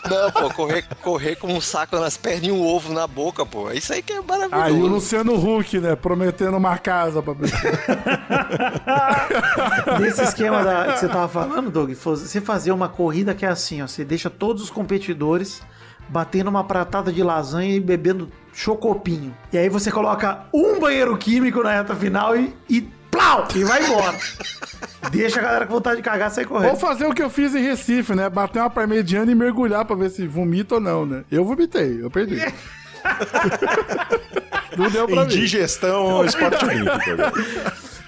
Speaker 7: Não, pô, correr, correr com um saco nas pernas e um ovo na boca, pô. Isso aí que é maravilhoso.
Speaker 5: Aí o Luciano Huck, né? Prometendo uma casa pra pessoa. *laughs*
Speaker 2: Nesse esquema da- que você tava falando, Doug, você fazer uma corrida que é assim, ó, você deixa todos os competidores batendo uma pratada de lasanha e bebendo chocopinho. E aí você coloca um banheiro químico na reta final e, e plau! E vai embora. *laughs* Deixa a galera com vontade de cagar sair
Speaker 5: Vou
Speaker 2: correndo.
Speaker 5: fazer o que eu fiz em Recife, né? Bater uma parmegiana e mergulhar pra ver se vomita ou não, né? Eu vomitei, eu perdi. *laughs* Não deu pra mim.
Speaker 4: Indigestão esporte olímpico.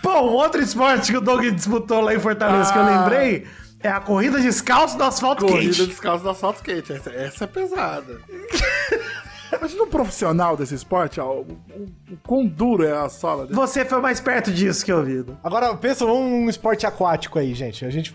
Speaker 2: Pô, um outro esporte que o Doug disputou lá em Fortaleza que eu
Speaker 5: Ah.
Speaker 2: lembrei é a corrida descalço do asfalto
Speaker 5: Corrida
Speaker 2: quente.
Speaker 5: descalço do asfalto skate. Essa, essa é pesada. *laughs* Imagina um profissional desse esporte, ó, o, o, o quão duro é a sola dele.
Speaker 2: Você foi mais perto disso que eu vi. Doug.
Speaker 6: Agora, pensa um esporte aquático aí, gente. A gente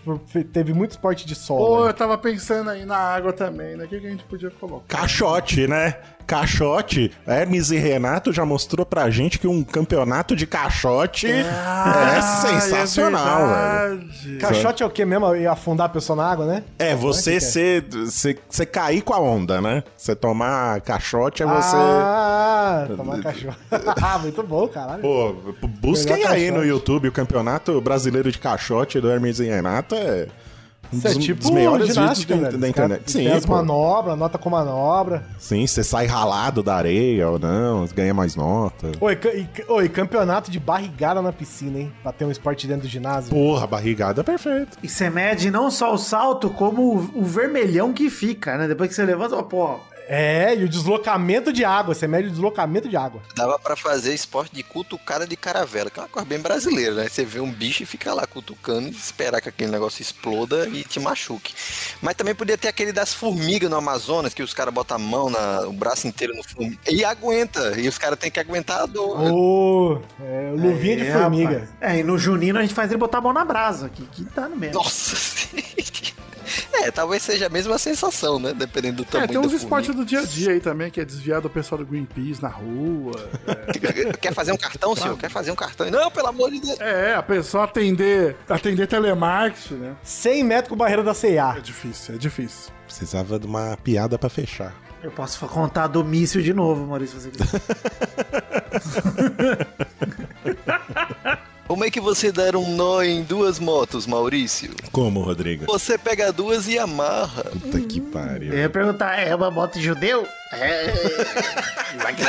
Speaker 6: teve muito esporte de
Speaker 5: Pô,
Speaker 6: solo. né?
Speaker 5: eu tava pensando aí na água também, né? O que, que a gente podia colocar?
Speaker 4: Caixote, né? Caixote. Hermes e Renato já mostrou pra gente que um campeonato de caixote é sensacional, velho.
Speaker 5: velho.
Speaker 6: Caixote é o que mesmo? E afundar a pessoa na água, né?
Speaker 4: É, você
Speaker 6: que é?
Speaker 4: ser. Você você cair com a onda, né? Você tomar caixote é você.
Speaker 6: Ah, tomar cachorro. *laughs* ah, muito bom, caralho.
Speaker 4: Pô, busquem aí no
Speaker 6: caixote.
Speaker 4: YouTube o campeonato brasileiro de caixote do Hermes e Renato. É um
Speaker 6: Isso é
Speaker 4: dos,
Speaker 6: tipo
Speaker 4: dos melhores vídeos
Speaker 6: ginástica,
Speaker 4: da, da internet. Sim,
Speaker 6: Tem as
Speaker 4: pô.
Speaker 6: manobras, nota com manobra.
Speaker 4: Sim, você sai ralado da areia ou não, ganha mais nota.
Speaker 6: Oi, e, oi, campeonato de barrigada na piscina, hein? Pra ter um esporte dentro do ginásio.
Speaker 4: Porra, barrigada é perfeito.
Speaker 2: E você mede não só o salto, como o, o vermelhão que fica, né? Depois que você levanta, ó, pô,
Speaker 6: É, e o deslocamento de água. Você mede o deslocamento de água.
Speaker 7: Dava pra fazer esporte de cutucada de caravela, que é uma coisa bem brasileira, né? Você vê um bicho e fica lá cutucando e esperar que aquele negócio exploda e te machuque. Mas também podia ter aquele das formigas no Amazonas, que os caras botam a mão, na, o braço inteiro no formiga e aguenta. E os caras têm que aguentar a dor.
Speaker 6: Ô, é, luvinha de
Speaker 2: É,
Speaker 6: formiga.
Speaker 2: rapaz. É, e no Junino a gente faz ele botar a mão na brasa, que, que tá no mesmo.
Speaker 7: Nossa! *laughs* *laughs* É, talvez seja a mesma sensação, né? Dependendo do
Speaker 5: É,
Speaker 7: tamanho
Speaker 5: tem uns esportes do dia a dia aí também, que é desviar do pessoal do Greenpeace na rua.
Speaker 7: formiga. *laughs* Quer fazer um cartão, senhor? Quer fazer um cartão? Não, pelo amor de Deus.
Speaker 5: É, a pessoa atender, atender telemarketing, né?
Speaker 6: 100 metros com barreira da
Speaker 5: É
Speaker 6: C&A.
Speaker 5: difícil, é difícil.
Speaker 4: Precisava de uma piada pra fechar.
Speaker 2: Eu posso contar do míssil de novo, Maurício, se você quiser. *laughs*
Speaker 7: Como é que você dá um nó em duas motos, Maurício?
Speaker 4: Como, Rodrigo?
Speaker 7: Você pega duas e amarra.
Speaker 4: Puta que pariu.
Speaker 2: Eu ia perguntar, é uma moto de judeu? É. Vai que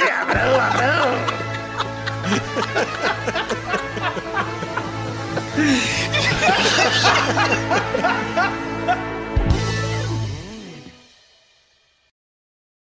Speaker 2: Abrão, Abrão.